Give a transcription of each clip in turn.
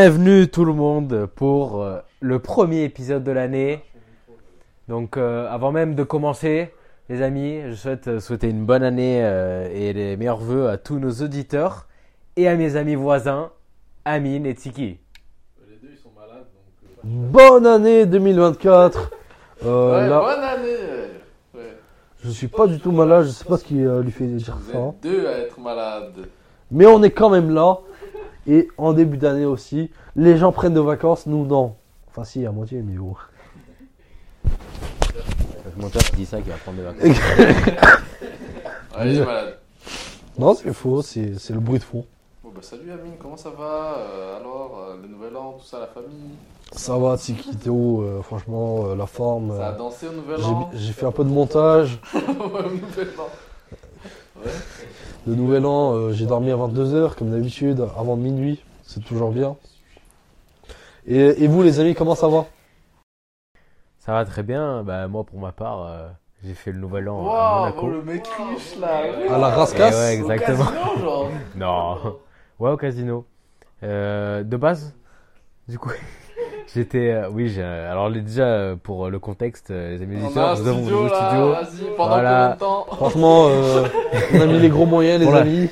Bienvenue tout le monde pour euh, le premier épisode de l'année. Donc euh, avant même de commencer, les amis, je souhaite euh, souhaiter une bonne année et les meilleurs voeux à tous nos auditeurs et à mes amis voisins, Amine et Tiki. Les deux ils sont malades donc. Bonne année 2024. Euh, ouais, là, bonne année ouais. je suis pas du tout malade, je sais pas ce qui lui fait dire Vous ça. êtes deux à être malades. Mais on est quand même là. Et en début d'année aussi, les gens prennent de vacances, nous non. Enfin si, à moitié, mais bon. Le monteur qui dit ça qui va prendre des vacances. Malade. Non, c'est faux, c'est c'est le bruit de fond. Bon bah salut Amine, comment ça va Euh, Alors, euh, le nouvel an, tout ça, la famille? Ça va, Tiki Théo, euh, franchement, euh, la forme. Ça a euh, dansé au nouvel j'ai- an? J'ai fait un peu de montage. Ouais, au nouvel an. Ouais. Le nouvel an, euh, j'ai dormi à 22h, comme d'habitude, avant minuit. C'est toujours bien. Et, et vous, les amis, comment ça va? Ça va très bien. Bah, moi pour ma part, euh, j'ai fait le nouvel an à Monaco. oh, le mec riche là À la Et rascasse ouais, Au exactement. casino, genre. Non. Ouais, au casino. Euh, de base, du coup, j'étais. euh, oui, j'ai. Alors, les- déjà, euh, pour le contexte, euh, les amis On a auditeurs, un nous avons un studio là, studio. vas-y, pendant Voilà. combien de temps Franchement, euh, on a mis les gros moyens, les Pour la- amis.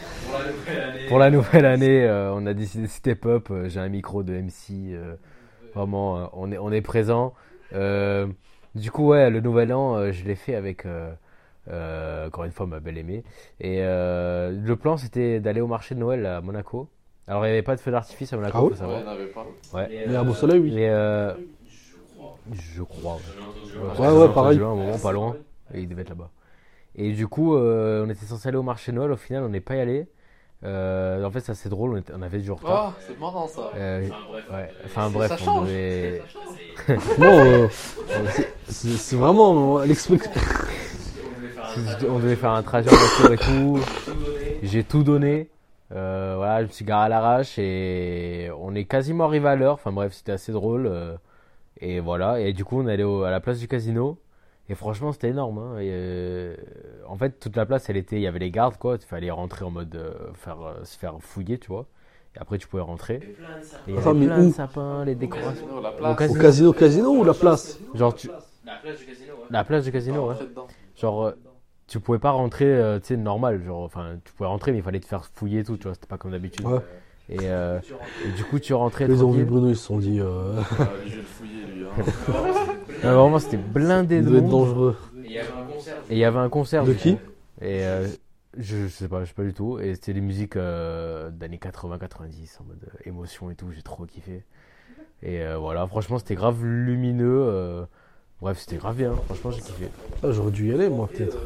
Pour la nouvelle année, euh, on a décidé de step up. Euh, J'ai un micro de MC. euh, vraiment, euh, on est, on est présent. Euh, du coup, ouais, le nouvel an, euh, je l'ai fait avec, euh, euh, encore une fois, ma belle aimée. Et euh, le plan, c'était d'aller au marché de Noël à Monaco. Alors, il n'y avait pas de feu d'artifice à Monaco, Ah oui faut savoir. Ouais, il n'avait pas. Ouais. Mais à Beau Soleil, oui. Et euh, je crois. Ouais, ouais, pareil. Un moment pas loin. Et il devait être là-bas. Et du coup, euh, on était censé aller au marché Noël. Au final, on n'est pas y allé. Euh, en fait, c'est assez drôle. On, était- on avait du retard. Oh, c'est marrant ça. Euh, ouais. Enfin bref, Ça on change. devait. Non, euh, c'est- vraiment euh, l'expect- On devait faire un trajet en voiture et tout. J'ai tout donné. Euh, voilà, je me suis garé à l'arrache et on est quasiment arrivé à l'heure. Enfin bref, c'était assez drôle. euh, et voilà. Et du coup, on est allé au- à la place du casino. Et franchement, c'était énorme. hein. Et, euh, en fait, toute la place, elle était. Il y avait les gardes, quoi. Il fallait rentrer en mode. euh, faire, euh, se faire fouiller, tu vois. Et après, tu pouvais rentrer. Et il y Attends, avait mais plein de où sapins, les décorations. Casino, la Au place. Au casino. casino, casino ou la place? Genre, tu. La place du casino, ouais. Rentrer dedans. Genre, euh, tu pouvais pas rentrer, euh, tu sais, normal. Genre, enfin, tu pouvais rentrer, mais il fallait te faire fouiller et tout, tu vois. C'était pas comme d'habitude. Ouais. Et, euh, et du coup, tu rentrais. Ils ont vu. Bruno, ils se sont dit, euh, Ah, je vais le fouiller lui. Hein. Ouais, vraiment, c'était blindé il de doit être monde. dangereux. Et il y avait un concert. De qui. Et euh, je, je sais pas, je sais pas du tout. Et c'était des musiques euh, d'années 80-90, en mode émotion et tout. J'ai trop kiffé. Et euh, voilà, franchement, c'était grave lumineux. euh, bref, c'était grave bien. Franchement, j'ai kiffé. Ah, J'aurais dû y aller, moi, peut-être.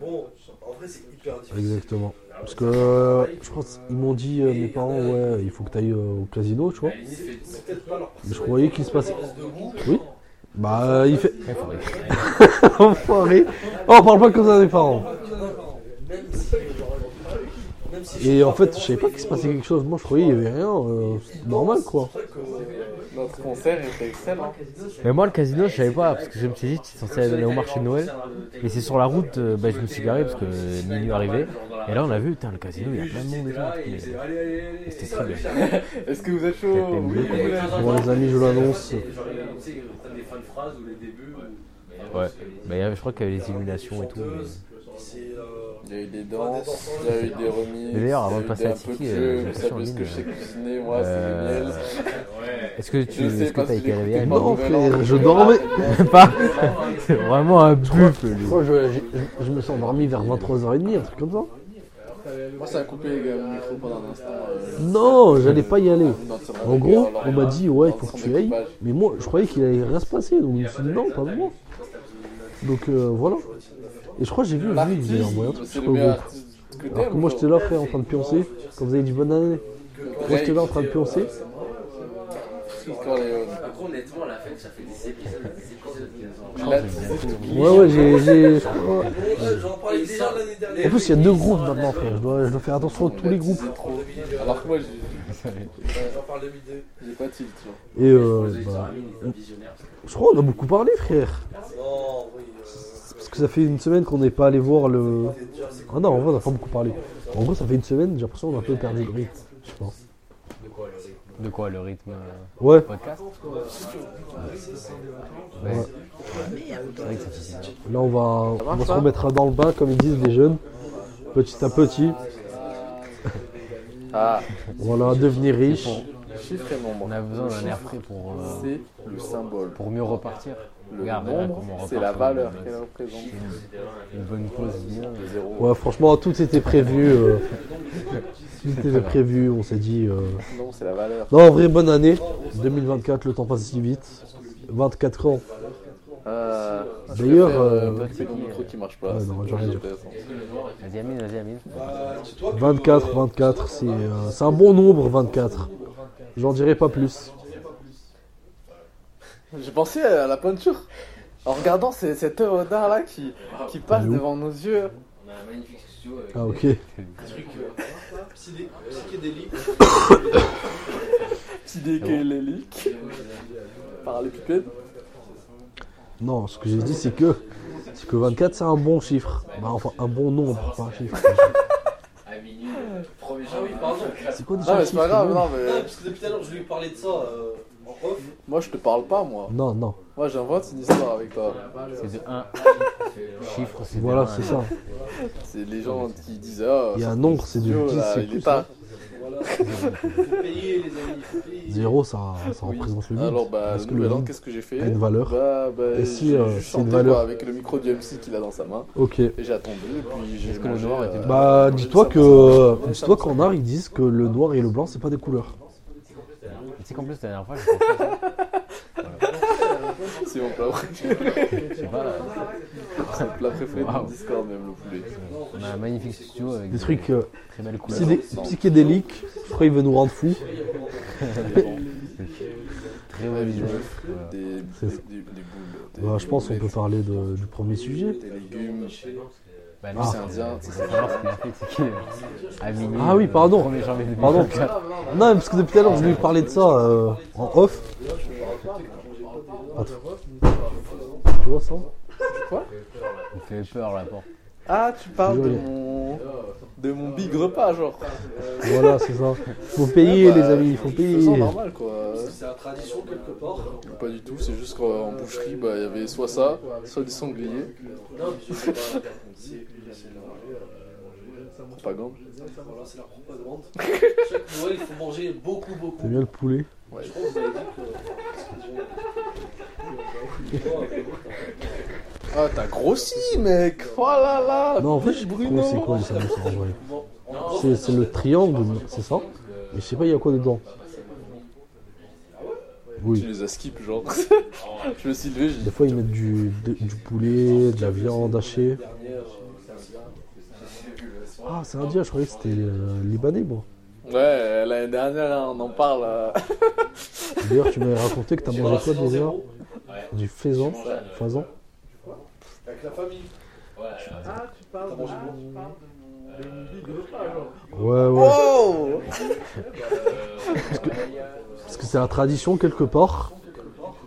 Bon, en vrai, c'est hyper difficile. Exactement. Parce que euh, je pense qu'ils m'ont dit, euh, mes parents, ouais, il faut que tu ailles au casino, tu vois. Mais je croyais qu'il se passait. Oui Bah, euh, il fait. Enfoiré. Oh, on parle pas comme ça des parents. Et en fait, je savais pas qu'il se passait quelque chose. Moi, je croyais qu'il y avait rien. euh, c'est normal, quoi. C'est Notre concert était excellent. Mais moi, le casino, je savais pas, parce que je me suis dit, es censé aller au marché de Noël. Et c'est sur la route, euh, bah, je me suis garé parce que minuit arrivait. Et là, on a vu, putain, le casino, il y a plein de monde déjà. C'était très bien. Est-ce que vous êtes chaud. Bon, les amis, je l'annonce. Ouais. Bah, il y avait- je crois qu'il y avait les illuminations et tout. mais- c'est. Euh, Il y a eu des danses, il y a eu des remises. Mais d'ailleurs, avant de passer à Tiki, euh, vous l'impression, savez ce que je sais euh, cuisiner, moi, euh, c'est miel. Est-ce que tu est-ce que t'as écouté Amine Non, je dormais. Pas C'est vraiment un buff, lui. Moi, je, je- je me suis endormi vers 23h30, un truc comme ça. Moi, ça a coupé mon micro pendant un instant. euh, Non, j'allais pas y aller. En gros, on m'a dit, ouais, il faut que tu ailles. Mais moi, je croyais qu'il allait rien se passer. Donc, je me suis dit, non, pas de moi. Donc, euh, voilà. Et je crois que j'ai vu vie, il a envoyé un truc sur le groupe. Alors que moi, j'étais là, frère, en train de pioncer. Quand vous avez dit bonne année. Moi, j'étais là en train de pioncer. Après, honnêtement, la fête, ça fait des épisodes, des épisodes qui nous ont- Il a- Ouais, ouais, j'ai. J'en parlais déjà l'année dernière. En plus, il y a deux groupes maintenant, frère. Je dois, je dois faire attention à tous les groupes. Alors que moi, j'ai J'en parle 2002. j'ai pas tilt. genre. Et euh, bah, je crois qu'on a beaucoup parlé, frère. Non, oui. Parce que ça fait une semaine qu'on n'est pas allé voir le. Ah non, en vrai, on n'a pas beaucoup parlé. En gros, ça fait une semaine, j'ai l'impression qu'on a un peu perdu le rythme. Je sais pas. De quoi le rythme euh, Ouais, podcast Ouais. Ouais. Là on va, on va marche, se remettre dans le bain, comme ils disent les jeunes, petit à petit. Ah, Voilà, devenir riche. chiffre et nombre. On a besoin d'un air frais pour, euh, C'est le symbole. pour mieux repartir. Le Regarde, nombre, c'est la valeur qu'elle représente. Une bonne zéro. Ouais, franchement, tout était prévu. euh, tout était prévu, on s'est dit. euh, Non, c'est la valeur. Non, en vrai, bonne année. 2024, le temps passe si vite. 24 ans. Euh, je D'ailleurs, préfère, euh, euh, c'est micro qui marche pas. Ouais, c'est non, trop j'ai rien dit. intéressant. Vas-y Amine, vas-y Amine. 24, 24, c'est euh, c'est un bon nombre, 24. J'en dirai pas plus. J'ai pensé à la peinture. En regardant ces- cette œuvre d'art là qui, qui passe devant nos yeux. On a un magnifique studio avec Ah, ok. des trucs. euh, Psyché- Psychédélique. Psychédélique. Parallépipède. Non, ce que j'ai dit, c'est que, c'est que 24, c'est un bon chiffre. Bah, enfin, un bon nombre, pas un chiffre. à minuit, 1er Ah janvier. pardon. C'est quoi déjà Non, mais c'est pas grave, non mais. parce que depuis tout à l'heure, je lui ai parlé de ça euh. Moi, je te parle pas, moi. Non, non. Moi, j'invente une histoire avec toi. C'est de 1. Chiffre, c'est Voilà, c'est ça. C'est les gens qui disent Ah, Il y a un nombre, c'est du studio, 10, là, c'est plus. pas. payer, les amis. Zéro, ça, ça Oui. représente le vide. Alors, bah, Parce que le vide qu'est-ce que j'ai fait a une valeur. Bah, bah, Et si, euh, c'est une valeur. quoi, avec le micro du MC qu'il a dans sa main. Ok. Et j'ai attendu, et puis j'ai que le noir était euh, Bah, dis-toi mangé que, dis-toi qu'en art, ils disent que le noir et le blanc, c'est pas des couleurs. Tu sais qu'en plus, la dernière fois, j'ai pensé à ça. C'est mon plat préféré. Je sais pas, C'est le plat préféré mon Waouh. Discord, même le poulet. on a un magnifique studio avec Des trucs euh, très belles couleurs. psydé- psychédéliques. Je crois qu'il veut nous rendre fous. Très belles images. Voilà. Des, C'est des, ça. des, des boules. Des, Bah, je pense qu'on peut parler de- du premier sujet. Des légumes. Bah, Lui, lui, c'est indien. c'est est à minuit. Ah oui, pardon. 1er janvier Pardon. 2024. Non, parce que depuis tout à l'heure, je lui ai parlé de ça euh, en off. Attends. Tu vois ça Il fait peur la porte. Ah, tu parles de mon, de mon big repas, genre. Voilà, c'est ça. Faut payer, Ouais, bah, les amis, il faut payer. normal, quoi. C'est la tradition quelque part. Pas du tout, c'est juste qu'en boucherie, bah, il y avait soit ça, soit des sangliers. Non, mais c'est pas- c'est- c'est la- Propagande. Voilà, c'est la propagande. Chaque Noël, il faut manger beaucoup, beaucoup. T'aimes bien le poulet Ouais. Je crois que vous avez dit que. Ah, t'as grossi, mec Oh là là Non, en fait, je Bruno. c'est quoi vrai. Bon, C'est c'est le triangle, c'est ça Mais je sais pas, il y a quoi dedans Tu Oui. les as skip, genre. je me suis levé, j'ai Des fois, ils mettent du, de- du poulet, de la viande hachée. Ah, c'est indien, je croyais que c'était euh, libanais, moi. Ouais, l'année dernière, on en parle. euh. D'ailleurs, tu m'avais raconté que t'as mangé quoi déjà. Du faisan Faisan Avec la famille. Ah, tu parles T'as mangé Ouais, ouais. Oh Parce que c'est la tradition quelque part.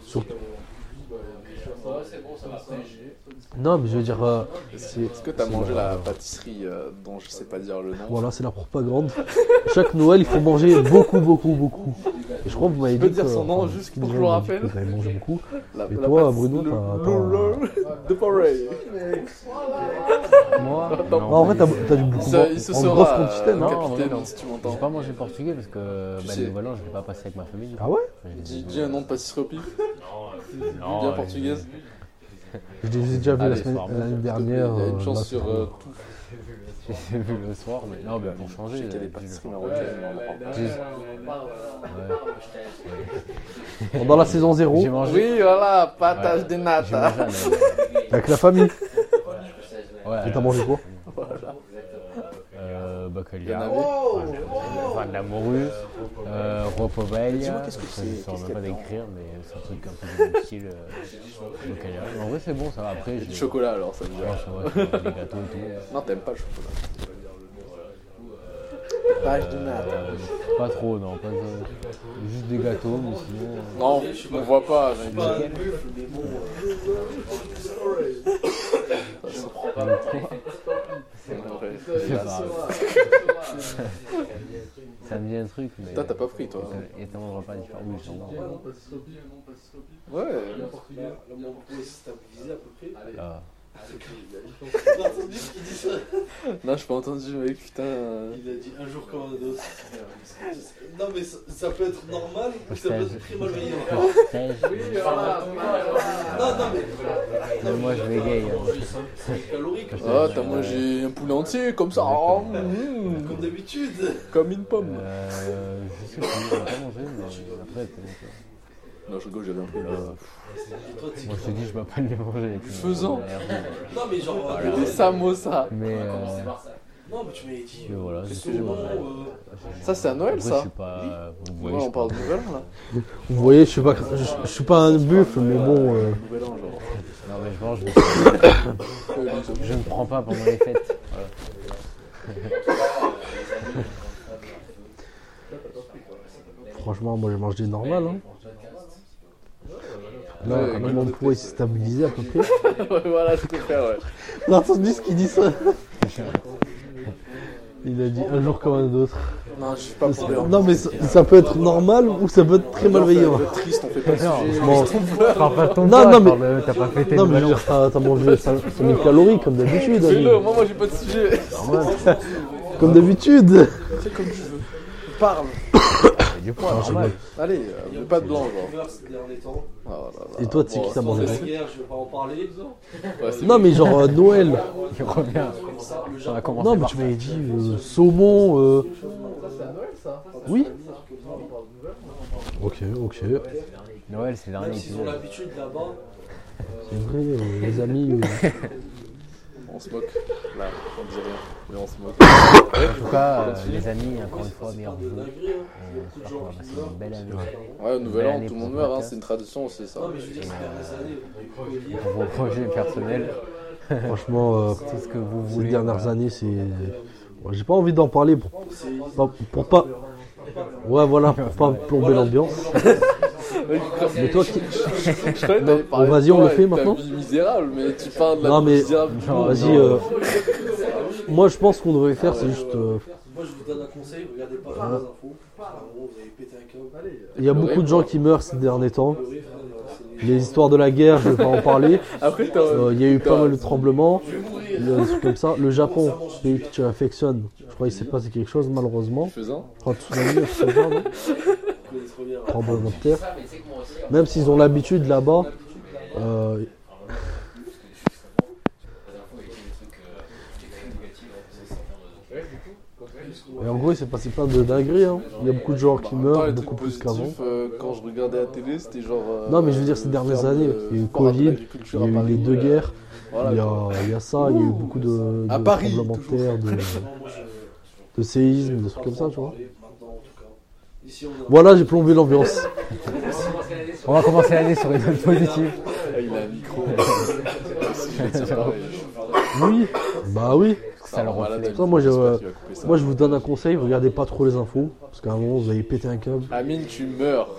Surtout. Non, mais je veux dire, euh. Est-ce que t'as mangé la pâtisserie euh, dont je sais pas dire le nom Voilà, c'est la propagande. Chaque Noël, il faut manger beaucoup, beaucoup, beaucoup. Et je crois que vous m'avez Tu peux dit dire son nom juste pour que je le dit rappelle Vous avez mangé beaucoup. La, Et la toi, Bruno, t'as- de pareil. Moi Non, Non, en vrai, t'as dû beaucoup il se en sera, grosse euh, quantité, non capitaine, non. si tu J'ai m'entends. pas mangé portugais parce que bah, le nouvel an, je l'ai pas passé avec ma famille. Ah ouais je Dis, un nom de pâtisserie au pif. Non, bien euh, portugaise. Je les ai déjà vus la semaine- soir, l'année Il y dernière. a une euh, chance sur euh, tout. J'ai vu le soir, mais non, mais pour Je changer. sais qu'il y a des pâtisseries marocaines. mais on en parle pas. ouais. Dans la saison 0, J'ai mangé. Oui, voilà, des J'ai nata. avec la famille. Ouais, Et t'as mangé quoi? En Baccalia, avait. enfin de la morue, euh, ropobaille. Dis-moi, qu'est-ce que Ça, c'est Je saurais Qu'est-ce même pas décrire, mais c'est un truc un peu même style. Euh, Baccalia. En vrai, c'est bon, ça va. Après, Du j'ai. chocolat alors, ça veut dire. des gâteaux et tout. Non, t'aimes pas le chocolat. De. Euh, pas trop, non. Pas de- Juste des gâteaux, mais sinon. euh, Non, on voit pas. j'ai Pas C'est vrai. ça me dit un truc. Mais... Toi, t'as pas pris, toi. Et t'as un repas différent. Oui, sûrement. Ouais. À peu près. Ah. T'as entendu ce qu'il dit ça Non, j'ai pas entendu, mec, putain. Il a dit un jour comme un autre. Non, mais ça, ça peut être normal ou ça peut être très malveillant. Stage. Non, non, mais. Mais moi, je bégaye. hein. C'est calorique. Ah, t'as mangé un poulet entier, comme ça. Oh, mmh, Comme d'habitude. comme une pomme. Euh, je sais plus, va pas manger, mais après, peut-être. Non, je rigole, là. Et toi, tu- Moi, je te dis, je vais pas le manger. puis, Faisant. euh, Non, mais genre. Des samosa. Mais euh, Non, mais tu m'avais dit. que voilà, c'est tout. euh, Ça, c'est à Noël, Après, je ça suis pas. Vous Ouais, voyez, on je parle de nouvel an, là. Vous voyez, je suis pas, je, je suis pas un buffle, mais bon. euh, Nouvel an, genre. Non, mais je mange, mais je ne prends pas pendant les fêtes. Voilà. franchement, moi, je mange des normales. Hein. Là, Ouais, mon poids il s'est stabilisé à peu près. ouais, voilà, je fais, ouais. T'as entendu ce qu'il dit ça Il a dit un jour comme un autre. Non, je suis pas pour Non, mais ça, ça peut être normal ou ça peut être très malveillant. C'est triste, on fait pas de Non, sujet. Bon. Parle pas de ton Non, poids, non, mais- de- T'as pas fêté Non, mais dire, t'as mangé 5000 calories comme d'habitude. Fais-le, moi, moi, j'ai pas de sujet. Comme d'habitude. Fais comme tu veux. Parle. du poids, normal. Allez, euh, mais pas de blanc, genre. Ah, là, là. Et toi, tu sais Bon, qui t'a c'est- mangé c'est- quoi je vais pas en parler. ouais, c'est- Non, mais genre euh, Noël. Il revient. On va commencer Non, mais tu m'avais dit euh, saumon. euh, Oui. Ok, ok. Noël, c'est dernier S'ils ont l'habitude là-bas, C'est vrai, euh, les amis. On se moque. Là, on dit rien. Mais on se moque. En tout cas, euh, les amis, encore une fois, va passer une belle année. Ouais, au nouvel an, tout le monde meurt, hein, c'est une tradition aussi, ça. non, mais je veux dire, ces dernières années, Covid, Pour vos projets personnels, Franchement, euh, tout ce que vous ces voulez. dernières voilà. années, c'est. Ouais, J'ai pas envie d'en parler pour, pas- pour pas. Ouais, voilà, pour pas plomber l'ambiance. Mais toi, qui- parler vas-y, on le fait maintenant misérable, mais tu parles de la Non, mais- misérable. Non, vas-y. euh, Moi, je pense qu'on devrait faire, c'est juste. euh, moi je vous donne un conseil, regardez pas les infos. À un moment, vous avez pété un câble. Il y a beaucoup de gens qui meurent ces derniers temps. Frère, c'est- Les histoires de la guerre, je vais pas en parler. Après. Euh, Il y a eu pas mal de tremblements. Il y a des trucs comme ça. Le Japon, pays que tu affectionnes, je crois qu'il s'est passé quelque chose malheureusement. Faisant. Je crois tsunami, terre. Même s'ils ont l'habitude là-bas. euh, Et en gros, il s'est passé plein de dingueries. hein. Il y a beaucoup de gens qui Attends, meurent, beaucoup plus qu'avant. euh, quand je regardais la télé, c'était genre. euh, Non, mais je veux dire, ces dernières de- années, il y a eu Covid, Il y a eu les deux guerres. voilà, Il y, a, il y a ça, il y a eu beaucoup de, À de tremblements de terre, de séismes, des trucs comme ça, tu vois. Maintenant, en tout cas. On Voilà, j'ai plombé l'ambiance. On va commencer l'année sur une note positive. Ah, il a un micro. Oui, bah oui. Ça Ça, moi, je-. Moi, je vous donne un conseil, regardez pas trop les infos, parce qu'à un moment, vous allez péter un câble. Amine, tu meurs.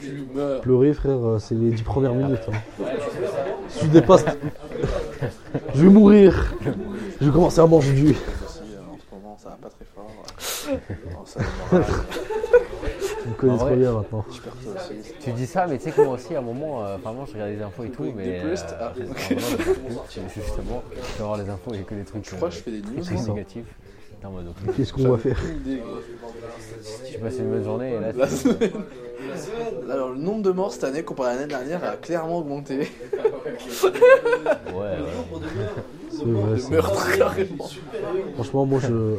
Tu meurs. Pleurer, frère, euh, c'est les dix premières minutes. hein. Si tu dépasses... je vais mourir. Je vais commencer à manger du... Euh, en ce moment, ça va pas très fort. Connaissez En trop bien maintenant. Tu dis ça, mais tu sais que moi aussi, à un moment, euh, vraiment, je regardais des infos et tout, mais. Euh, Ah, c'est- ok. Justement, je vais voir les infos, j'ai que des trucs. Je crois que je fais des news. négatifs. T'es en mode, ok. Qu'est-ce qu'on va faire Aucune idée. Une bonne journée et là, La c'est- semaine. Alors, le nombre de morts cette année comparé à l'année dernière a clairement augmenté. Ouais, ouais. C'est vrai, ça. Meurtre, carrément. Franchement, moi, je...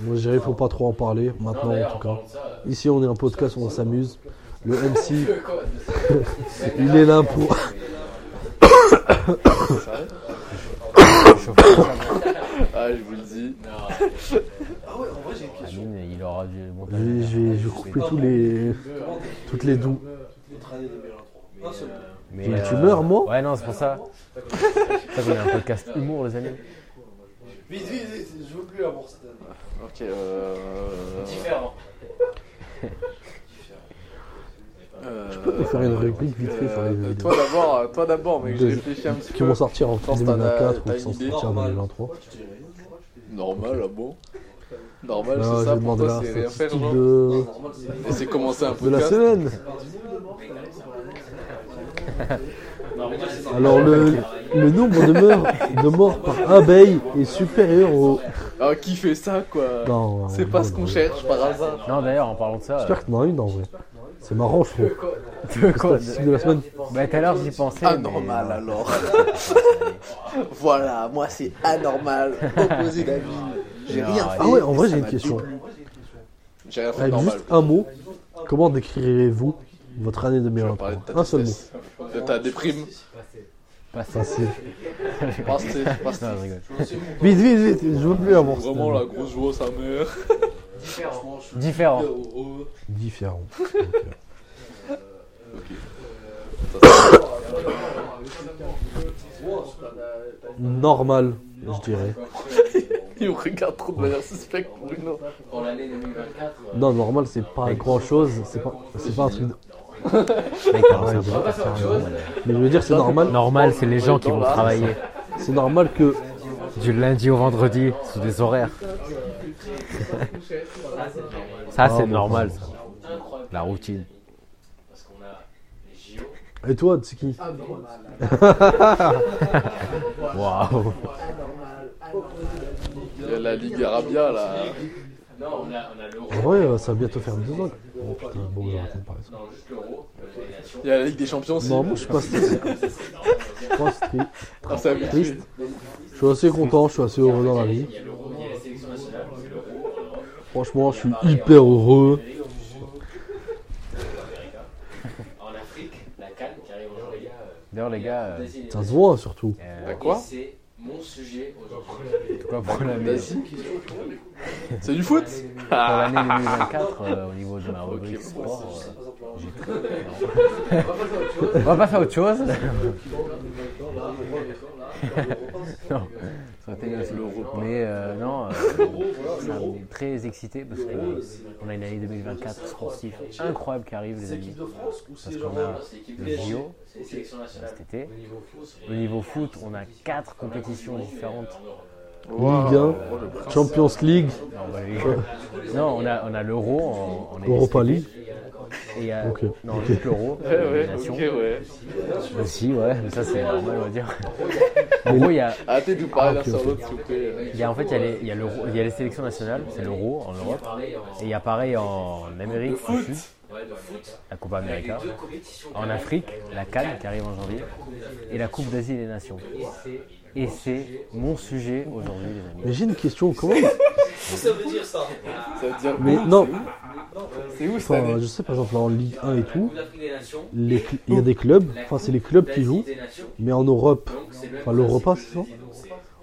Moi, je dirais, faut pas trop en parler, maintenant, en tout cas. Ici, on est un podcast où on s'amuse. Le MC, il est là pour... Ah, je vous le dis. Ah ouais, en vrai, j'ai une question. Il aura du Je montage. vais, je vais, couper tous les... toutes les doux. Notre année 2023. Seul. Mais, Tu- tu euh, meurs, moi Ouais, non, c'est pour ça. Ça qu'on a un podcast humour, les amis. Vite, vite, vite, je veux plus avoir cette année. Ok, euh. Différent. euh, Je peux faire une réplique vite fait sur les euh, vidéos. Toi d'abord, euh, toi d'abord, mec, j'ai Deux- réfléchi un petit Qui peu. vont sortir en pense que t'as- 2024 ou qui idée. sortis en 2023. Normal, ah bon Normal, c'est je ça. Pour toi, la c'est rien faire, genre. c'est commencer un de la semaine. Alors le, le nombre de morts, de morts par abeille est supérieur au... Ah, qui fait ça, quoi Non, C'est non, pas ce qu'on non. cherche par hasard. Non, d'ailleurs, en parlant de ça. J'espère que t'en as une en vrai. C'est marrant, je trouve. de quoi Statistique de la semaine. Bah, tout à l'heure, j'y pensais. Anormal mais- alors. voilà, moi c'est anormal. Opposé David. J'ai Non, rien fait. Ah ouais, en vrai j'ai une question. J'ai rien fait de Avec normal. juste un mot, comment décrirez-vous votre année Je vais parler de 2023 ta Un seul mot. De ta déprime. Non, je rigole. Vite, vite, vite, je veux plus avoir Vraiment la grosse joie, sa mère. Différent. Différent. Normal, je dirais. Il me regarde trop de manière suspecte, Bruno. Pour l'année 2024, euh, Non, normal, c'est pas grand chose. C'est pas, c'est pas un truc. de- Mais je veux dire, c'est normal. Normal, c'est les gens qui vont travailler C'est normal que. du lundi au vendredi sous des horaires. ça, c'est Ah, bon, normal, ça. La routine. parce qu'on a les JO. Et toi, c'est qui Waouh. Il y a la Ligue Arabia là. Non, on a, on a l'euro. En vrai, euh, ça va bientôt faire deux ans. Oh putain, bon, parler de ça. Non, juste l'euro, euh. Il y a la Ligue des Champions aussi. Non, moi, je suis pas stressé. Je suis pas stressé. Ah. Triste. Je suis assez content, je suis assez heureux dans la vie. Il y a l'euro, il y a les sélections nationales, l'euro, Franchement, je suis hyper heureux. en Afrique, la Cannes qui arrive en juillet. euh, D'ailleurs, les gars, Ça se voit surtout. euh, Bah quoi mon sujet aujourd'hui. quoi pour l'année Vas-y. C'est du foot pour l'année 2024, euh, au niveau de ma rubrique sport, euh, j'ai très- On va pas faire autre chose. non, ça aurait été bien aussi. Mais euh, non, euh, ça met très excité parce qu'on a une année 2024 sportive incroyable qui arrive, les amis. Parce qu'on a le JO cet été. Au niveau foot, on a quatre compétitions différentes. Ligue 1, Champions League, Non, bah, les- non, on a, on a l'euro en, en Europa. League. Et Ok. non, juste l'euro, Ouais, ouais. Aussi, ouais, mais ça c'est normal, on va dire. En gros, il y a, Arrêtez de nous parler l'un ok, sur ok. l'autre, s'il vous plaît. il y a en fait, il y a les, il y a l'euro- il y a les sélections nationales, c'est l'euro en Europe. Et il y a pareil en Amérique du Sud, la Copa América. En Afrique, la Cannes qui arrive en janvier. Et la Coupe d'Asie des Nations. Et c'est mon sujet aujourd'hui, les amis. Mais j'ai une question, comment Ça veut dire ça. Ça veut dire. Mais non, C'est où cette enfin, je sais par exemple en Ligue 1 et tout, les cl- il y a des clubs, enfin c'est les clubs qui jouent, mais en Europe, enfin l'Europa c'est ça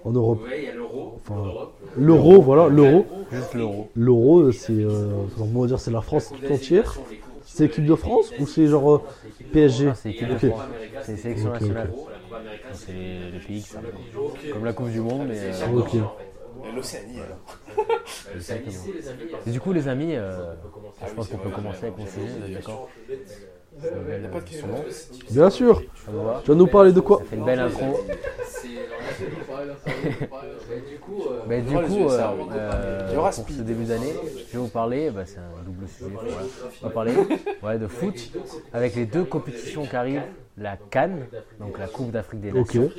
En Europe. Ouais, il y a l'euro. Enfin, l'Europe. l'euro, voilà, l'euro. Juste l'euro. L'euro, c'est, euh, comment dire, c'est la France tout entière. C'est l'équipe de France ou c'est genre euh, PSG Ah, c'est l'équipe de Ok. France. C'est Ok, ok. nationales. C'est les, pays qui. Comme la Coupe du Monde, mais. euh, l'Océanie alors. exactement. Et du coup, les amis, euh, je pense qu'on peut commencer avec mon sujet, vous êtes d'accord pas de question. c'est bon Bien sûr. Tu vas nous parler de quoi Ça fait une belle intro. c'est du coup, euh, Oh, euh, oui. euh, Il y aura pour ce début d'année, je vais vous parler, bah, c'est un double sujet, voilà. on va parler ouais, de foot avec les deux compétitions qui arrivent, la Cannes, donc la Coupe d'Afrique des Ok. Nations,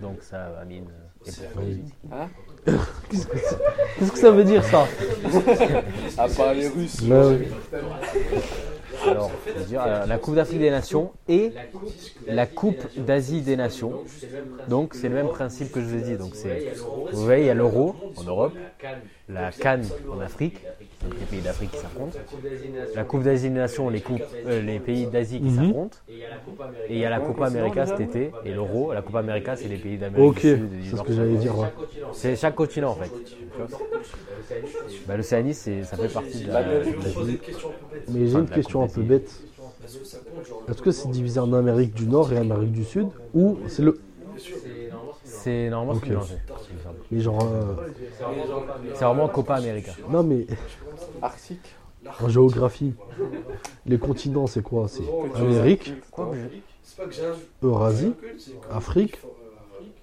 donc ça, Amine, est pour toi. Qu'est-ce que ça veut dire ça À part les Russes. Bah oui. Alors, je veux dire, euh, la Coupe d'Afrique des Nations et la Coupe d'Asie des Nations. Donc, c'est le même principe que je vous ai dit. Donc, c'est, vous voyez, il y a l'euro en Europe, la Cannes en Afrique, donc les pays d'Afrique qui s'affrontent, la Coupe d'Asie des Nations, les, coupes, euh, les pays d'Asie qui Mhm. s'affrontent, et il y a la Copa América cet été, et l'euro. La Copa América, c'est les pays d'Amérique Ok, du Sud du c'est ce que j'allais dire. ouais. C'est chaque continent en fait. Vois Bah, L'Océanie, c'est, ça fait partie de la. Mais j'ai une question un peu bête. Est-ce que c'est divisé en Amérique du Nord et Amérique du Sud ou c'est le C'est normalement Ok. c'est mélangé. il me semble. mais genre euh, C'est vraiment Copa América. non mais Arctique. en géographie les continents c'est quoi? C'est Amérique, Quoi Eurasie, Afrique,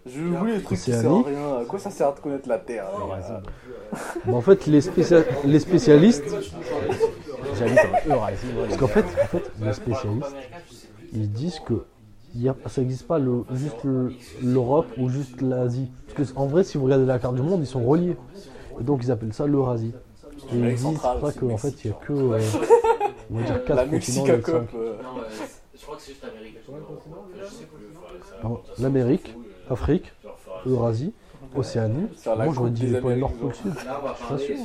J'ai oublié les trucs qui servent à rien. À quoi ça sert de connaître la Terre? Mais en fait, les, spécia- les spécialistes, J'habite en Eurasie. parce qu'en fait, en fait, les spécialistes, ils disent que y a, ça n'existe pas le, juste le- l'Europe ou juste l'Asie. Parce que en vrai, si vous regardez la carte du monde, ils sont reliés. Et donc ils appellent ça l'Eurasie. Et ils disent centrale, pas qu'en fait, il n'y a que, euh, on va dire, continents. Euh, Non, euh, je crois que c'est juste Amérique. du Nord. Enfin, je sais plus. Enfin, ça- Alors, L'Amérique, Afrique, Eurasie, Océanie. Moi, j'aurais dit des le pôle Amériques Nord, pôle Sud. Pas parler sûr.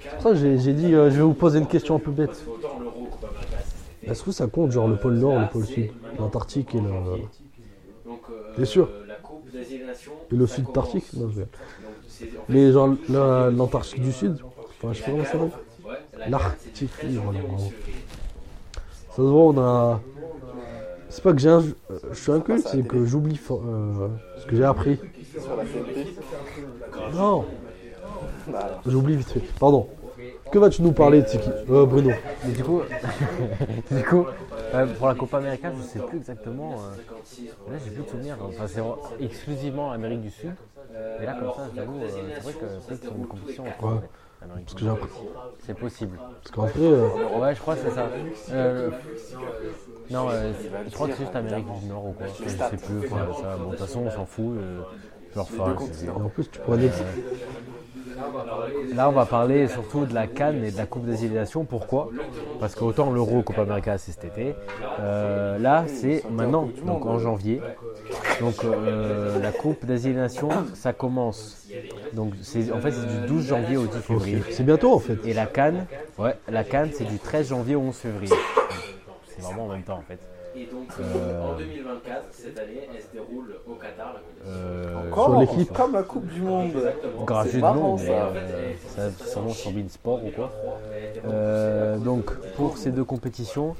C'est pour ça que j'ai j'ai dit, euh, je vais vous poser une question un peu bête. Autant l'euro Coupe América, c'était. Est-ce que ça compte, genre le pôle Nord, le pôle Sud, l'Antarctique et le, Bien sûr. Et le Sud commence. Arctique Non, je rigole. Donc, c'est- en fait, Mais genre la- l'Antarctique du Sud, enfin, je sais pas comment ça L'Arctique, c'est du 13 oui, voilà, janvier au bravo. 11 février. Ça se voit, on a. C'est pas que j'ai un. euh, Je suis inculte, Ça, c'est que j'oublie euh, ce que j'ai appris. Non, j'oublie vite fait. Pardon. Que vas-tu nous parler, Tiki euh, Bruno Mais du coup, du coup euh, pour la Copa América, je sais plus exactement. euh, là, j'ai plus de souvenirs. Enfin, c'est exclusivement Amérique du Sud. Et là, comme ça, j'avoue, euh, c'est vrai que a une compétition entre Ouais. Amérique Parce que j'ai. C'est possible. Parce qu'en vrai, euh, Ouais, je crois que c'est ça. Euh, non, euh, je crois que c'est juste Amérique du Nord ou quoi. Je sais plus. Ça, bon, de toute façon, on s'en fout. euh, c'est- en plus, tu prenais. Là, on va parler surtout de la Cannes et de la Coupe des. Pourquoi? Parce qu'autant l'Euro Copa América, c'est cet été. Euh, là, c'est maintenant, donc en janvier. Donc euh, la Coupe des ça commence. Donc c'est en fait c'est du 12 janvier au 10 février. C'est bientôt en fait. Et la Cannes, ouais, la Cannes, c'est du 13 janvier au 11 février. C'est vraiment en même temps en fait. Et donc, Euh, en 2024, cette année, elle se déroule au Qatar, la. Euh, Encore l'équipe. Comme la Coupe du Monde. Marrant ça. euh, ça sûrement sur Sport ou quoi. Euh, donc pour ces deux compétitions,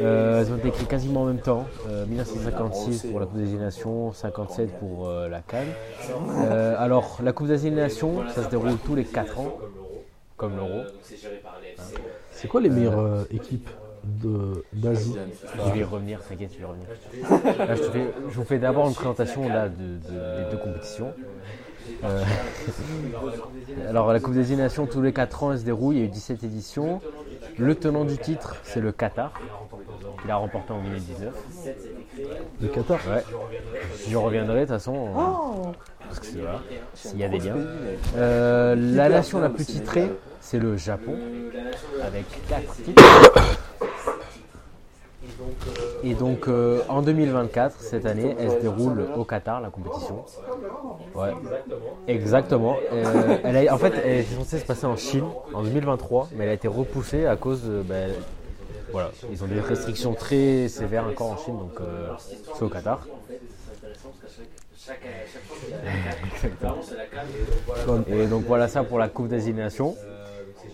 euh, elles ont été écrites quasiment en même temps. Euh, 1956 pour la Coupe des Nations, 57 pour euh, la Cannes. Euh, alors la Coupe des Nations, ça se déroule tous les 4 ans, comme l'Euro. Donc, c'est géré par l'AFC. C'est quoi les meilleures euh, équipes d'Asie Je vais y revenir, t'inquiète, je vais y revenir. Là, je, te fais- je vous fais d'abord une présentation là, de, de- des deux compétitions. Euh, alors, la Coupe des Nations, tous les 4 ans, elle se déroule. Il y a eu 17 éditions. Le tenant du titre, c'est le Qatar. Il a remporté en 2019. Le Qatar? Ouais. J'y reviendrai de toute façon. euh, Parce que c'est voilà, s'il y a des liens. Euh, la nation la plus titrée, c'est le Japon, avec 4 titres. Et donc euh, en 2024, cette année, elle se déroule au Qatar, la compétition. Ouais, exactement. Euh, elle a- en fait, elle était censée se passer en Chine en 2023, mais elle a été repoussée à cause de. ben, voilà, ils ont des restrictions très sévères encore en Chine, donc euh, c'est au Qatar. Et donc voilà ça pour la Coupe des Nations.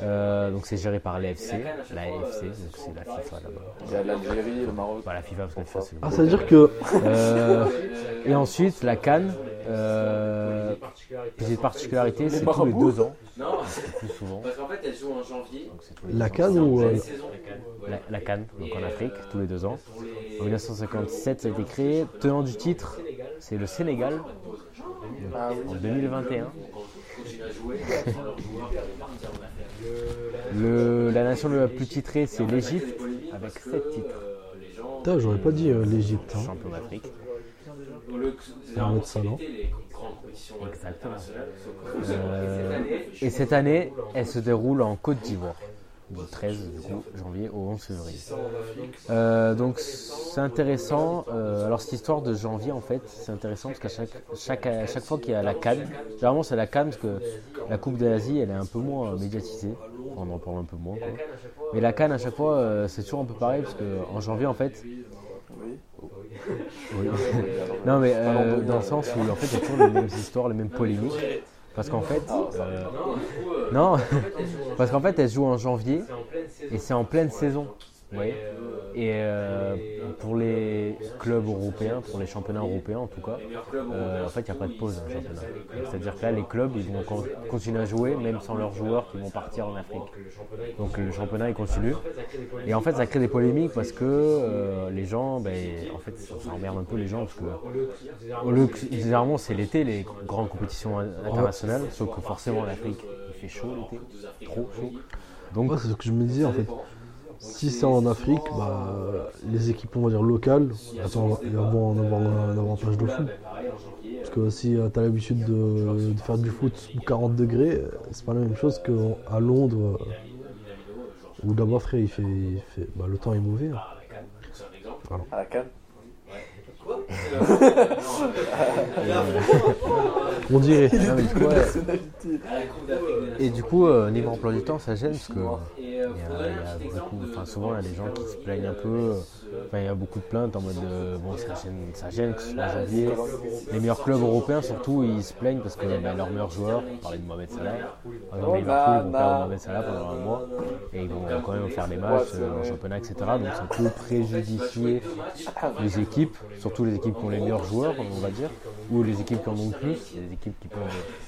Euh, donc c'est géré par l'AFC, la AFC, donc c'est la FIFA là-bas. Il y a l'Algérie, le Maroc. Pas la FIFA parce que la FIFA c'est. Ah, ça veut dire que. Euh, et ensuite la Cannes, euh, petite particularité, c'est tous les deux ans, Non, plus souvent. parce qu'en fait, elle joue en janvier. Donc c'est tous les La deux ans. Cannes ou. euh. La, la Cannes, donc en Afrique, tous les deux ans. En 1957, ça a été créé. Tenant du titre, c'est le Sénégal Ah en 2021. Le, la nation la plus titrée, c'est l'Égypte, avec 7 titres. Euh, Putain, j'aurais pas dit euh, l'Égypte. hein. Champion d'Afrique. grandes compétitions Exactement. Euh, et cette année, elle se déroule en Côte d'Ivoire, du 13 du coup, janvier au 11 février. Euh, donc c'est intéressant. euh, alors cette histoire de janvier en fait, c'est intéressant parce qu'à chaque, chaque, à chaque fois qu'il y a la Cannes, généralement c'est la Cannes parce que la Coupe d'Asie elle est un peu moins euh, médiatisée, on en parle un peu moins. quoi. Mais la Cannes à chaque fois euh, c'est toujours un peu pareil parce qu'en janvier en fait, Oui. oui. non mais euh, dans le sens où en fait il y a toujours les mêmes histoires, les mêmes polémiques. Parce qu'en fait, euh, non, parce qu'en fait elle joue en janvier et c'est en pleine saison. Et euh, pour les clubs européens, pour les championnats européens en tout cas, euh, en fait, il n'y a pas de pause dans le championnat. C'est-à-dire que là, les clubs, ils vont con- continuer à jouer, même sans leurs joueurs qui vont partir en Afrique. Donc le championnat, il continue. Et en fait, ça crée des polémiques parce que euh, les gens, ben, en fait, ça, emmerde un peu les gens parce que au lieu que- généralement, c'est l'été, les grandes compétitions internationales, sauf que forcément, en Afrique, il fait chaud l'été, trop chaud. Donc, Ouais, c'est ce que je me disais en fait. Si c'est en Afrique, bah, les équipes on va dire locales, elles, ont- elles vont en avoir un avantage de fou. Parce que si tu as l'habitude de, de faire du foot sous 40 degrés, euh, c'est pas la même chose qu'à Londres euh, où là-bas frère il fait, il fait- bah, le temps est mauvais. hein. À la canne. On dirait. Ah. Et du coup, euh, niveau emploi du temps, ça gêne parce que il y a, il y a beaucoup, enfin souvent il y a des gens qui se plaignent un peu. Enfin, il y a beaucoup de plaintes en mode bon ça gêne, ça gêne que ce soit janvier. Les meilleurs clubs européens surtout ils se plaignent parce que ben, leurs meilleurs joueurs, on parlait de Mohamed Salah, par exemple Liverpool ils vont perdre Mohamed Salah pendant un mois et ils vont quand même faire des matchs euh, en championnat etc. Donc ça peut préjudier les équipes, surtout les équipes qui ont les meilleurs joueurs on va dire, ou les équipes qui en ont plus, des équipes qui peuvent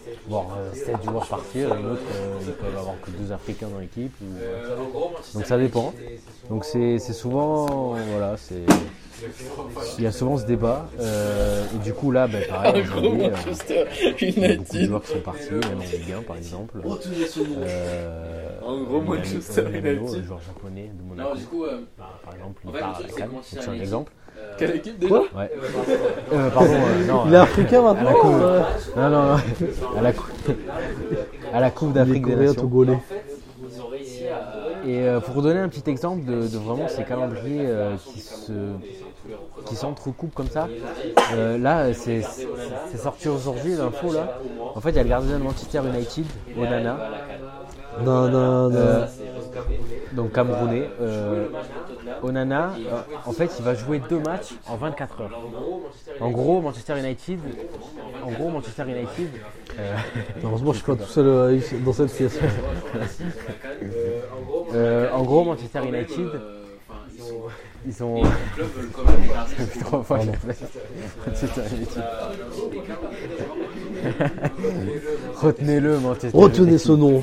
euh, voir 7 joueurs partir et une autre euh, ils peuvent avoir que deux Africains dans l'équipe. ou, euh, donc ça dépend. Donc c'est c'est souvent voilà c'est il y a souvent ce débat euh, et du coup là ben, pareil euh, il y a beaucoup de joueurs qui sont partis même en Ligue 1 par exemple. Euh, En gros, Manchester United. le joueur japonais de Monaco. Non, du coup, euh, Par exemple, il part à la c'est Cannes, c'est un exemple. Quelle équipe déjà Quoi Ouais. Euh, pardon, euh, non. Il est euh, africain à la maintenant coupe, euh, non, non, non, à la coupe, à la coupe Il est d'Afrique des Nations. togolais. Et euh, pour donner un petit exemple de, de vraiment ces calendriers euh, qui se qui s'entrecoupent comme ça, euh, là c'est c'est sorti aujourd'hui l'info là. En fait il y a le gardien de Manchester United, Onana, Non, non, non. euh, donc camerounais. euh, Onana, euh, en fait il va jouer deux matchs en 24 heures. En gros Manchester United, en gros Manchester United, Heureusement, je suis pas tout seul dans cette pièce. en gros Manchester United, ils sont. trois fois. Manchester United. Retenez-le, Manchester Retenez ce nom.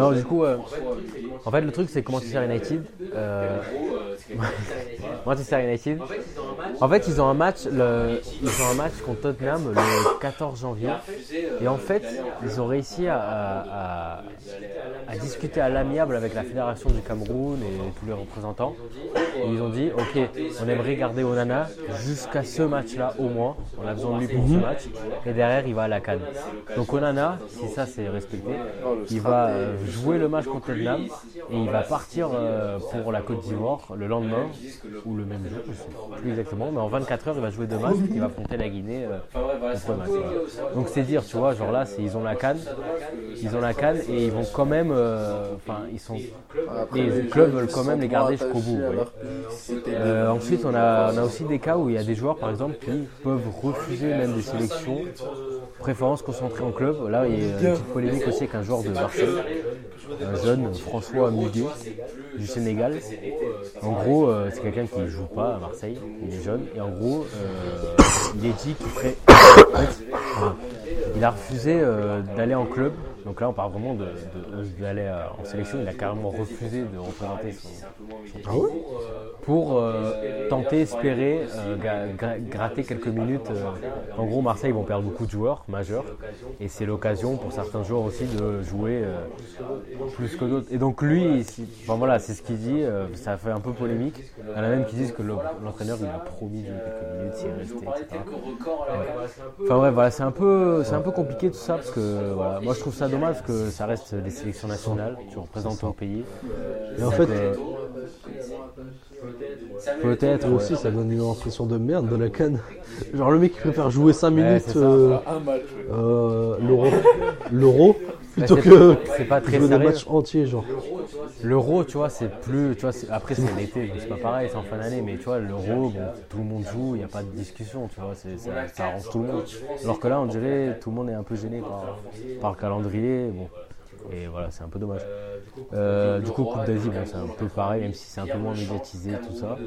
Non, du coup, euh, en fait, le truc, c'est que Manchester United, euh, Manchester United, en fait, ils ont un match, le, ils ont un match contre Tottenham le 14 janvier, et en fait, ils ont réussi à, à- à- à discuter à l'amiable avec la fédération du Cameroun et tous les représentants. Et ils ont dit, ok, on aimerait garder Onana jusqu'à ce match-là au moins. On a besoin de lui pour ce match, et derrière, il va à la Cannes. Donc Onana, si ça c'est respecté, il va euh, jouer le match contre Tottenham et il va partir euh, pour la Côte d'Ivoire le lendemain ou le même jour, je sais plus exactement, mais en 24 heures il va jouer deux matchs, il va affronter la Guinée euh, contre le match. Donc c'est dire, tu vois, genre là ils ont la canne, ils ont la canne et ils vont quand même, euh, enfin ils sont, les clubs veulent quand même les garder jusqu'au bout. ensuite, on a, on a aussi des cas où il y a des joueurs, par exemple, qui peuvent refuser même des sélections, préférence concentrée en club. Là, il y a une petite polémique aussi avec un joueur de Marseille, un jeune François Muguet du Sénégal. En gros, euh, c'est quelqu'un qui ne joue pas à Marseille, il est jeune, et en gros, euh, il est dit qu'il ferait. il a refusé euh, d'aller en club. Donc là, on parle vraiment de- de- d'aller euh, en sélection. Il a carrément refusé de représenter son, Ah ouais pour euh, tenter, espérer euh, ga- gra- gratter quelques minutes. euh. En gros, Marseille vont perdre beaucoup de joueurs majeurs et c'est l'occasion pour certains joueurs aussi de jouer euh, plus que d'autres. Et donc lui, il- enfin voilà, c'est ce qu'il dit. euh, ça fait un peu polémique. Il y en a même qui disent que le- l'entraîneur il a promis de jouer quelques minutes s'il restait, etc. Enfin ouais, voilà, c'est un peu, c'est un peu compliqué tout ça parce que voilà, moi je trouve ça dommage parce que ça reste des sélections nationales. Tu représentes ton pays. Et en fait, peut-être ouais. aussi, ça donne une impression de merde de la canne. Genre le mec qui préfère jouer 5 Ouais, minutes euh, euh, l'euro, l'euro plutôt c'est- que c'est pas très jouer des sérieux. matchs entiers genre. L'euro, tu vois, c'est plus. Tu vois, c'est- après, c'est l'été, donc c'est pas pareil, c'est en fin d'année, mais tu vois, l'euro, bon, tout le monde joue, il n'y a pas de discussion, tu vois, c'est- ça, ça arrange tout le monde. Alors que là, on dirait, tout le monde est un peu gêné par, par le calendrier. Bon. Et voilà, c'est un peu dommage. Euh, du coup, Coupe d'Asie, bon, c'est un peu pareil, même si c'est un peu moins médiatisé, tout ça.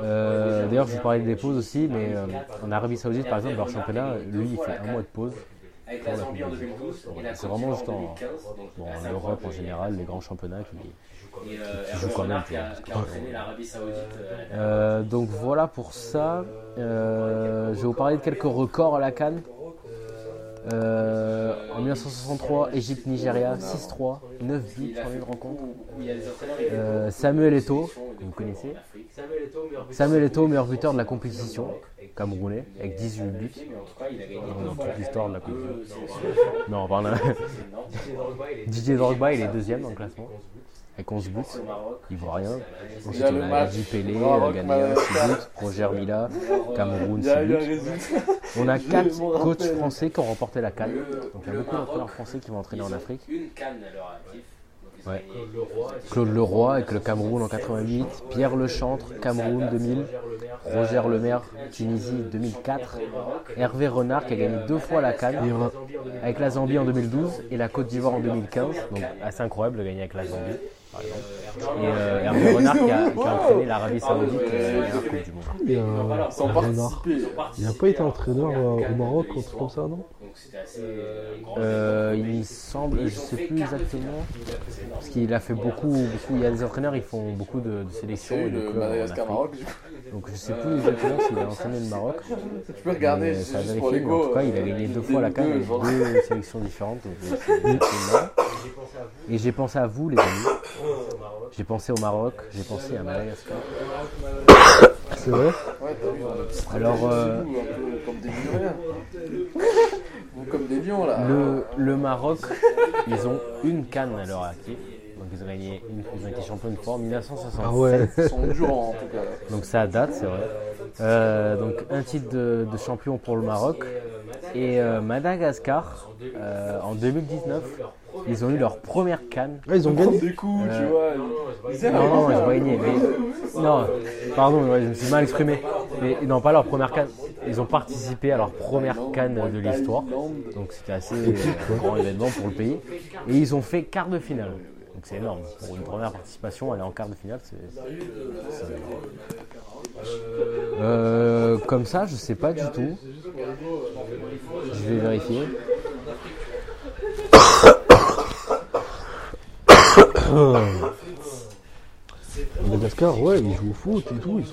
Euh, D'ailleurs, je vous parlais des pauses aussi, mais euh, en Arabie Saoudite, par exemple, leur championnat, lui, il fait un mois de pause. Avec Pour la Zambie en Coupe d'Asie. 2012 et la C'est vraiment juste en en, 2015. donc bon, c'est en Europe en général, les grands championnats qui, Et euh, qui jouent quand même, qui a, vois. qui a entraîné l'Arabie Saoudite. euh, Euh, donc voilà pour ça. Euh, je vais vous parler de quelques records à la Cannes. Euh, en 1963, Égypte-Nigeria 6-3, 9 buts une rencontre. Euh, Samuel Eto'o, que vous connaissez. en Afrique. Samuel Eto'o, meilleur buteur. Samuel Eto'o, meilleur buteur de la compétition, camerounais, avec 18 buts. Gagné Dans toute l'histoire de la Coupe. deux sélections. Non. C'est énorme. Didier Drogba, il est deuxième dans le classement, avec 11 buts. Ivoirien. Ensuite, on a. Eddie Pelé, Ghanéen, Madagascar. 6 buts. Roger Mila, Cameroun, Il 6 y a eu un buts. On a Je 4 m'en coachs français qui ont remporté la Cannes. Donc il y a beaucoup d'entraîneurs français qui vont entraîner en Afrique. Ouais. Claude Leroy. Claude Leroy avec le Cameroun en 88, Pierre Lechantre, Cameroun 2000, Roger Lemaire, Tunisie 2004, Hervé Renard qui a gagné deux fois la Cannes avec la Zambie en 2012 et la Côte d'Ivoire en 2015. Donc assez incroyable de gagner avec la Zambie. par exemple. Et euh, Hervé Renard qui a, qui a entraîné l'Arabie Saoudite euh, à la Coupe du Monde. et, euh, Sans Renard. participer. Il n'a pas été entraîneur euh, au Maroc ou un truc comme ça, non? Donc c'était assez euh, grand. Euh, il me semble, je sais plus exactement, parce qu'il a fait beaucoup, beaucoup. Il y a des entraîneurs, ils font beaucoup de, de sélections C'est et de le clubs en Afrique. Madagascar-Maroc, du coup. Donc je sais plus exactement s'il a entraîné le Maroc. Je peux regarder, Mais c'est ça a juste pour vérifié, mais en l'ego. tout cas, il a euh, gagné deux fois la deux, avec deux sélections différentes. donc, euh, c'est- c'est énorme. Et j'ai pensé à vous, les amis. J'ai pensé au Maroc, j'ai pensé à Madagascar. C'est vrai? Ouais, t'as vu, Alors, euh, un peu comme des Comme des lions, là. Le, le Maroc, ils ont une canne à leur actif. Donc ils ont gagné, une, ils ont été champions une fois en 1967. Ah ouais. Ils sont durs, en tout cas. Donc ça date, c'est vrai. Euh, donc un titre de, de champion pour le Maroc. Et euh, Madagascar, euh, en 2019, ils ont eu leur première canne. Ah, ils ont gagné Des coups, Euh, tu vois. Non, non, ils ont gagné. Mais, non, pardon, ouais, je me suis mal exprimé. Mais non, pas leur première canne. Ils ont participé à leur première canne de l'histoire. Donc c'était assez grand événement pour le pays. Et ils ont fait quart de finale. Donc c'est énorme. Pour une première participation, aller en quart de finale, c'est. Euh, comme ça, je sais pas du tout. Je vais vérifier. Madagascar, ouais, ils jouent au foot et tout, il il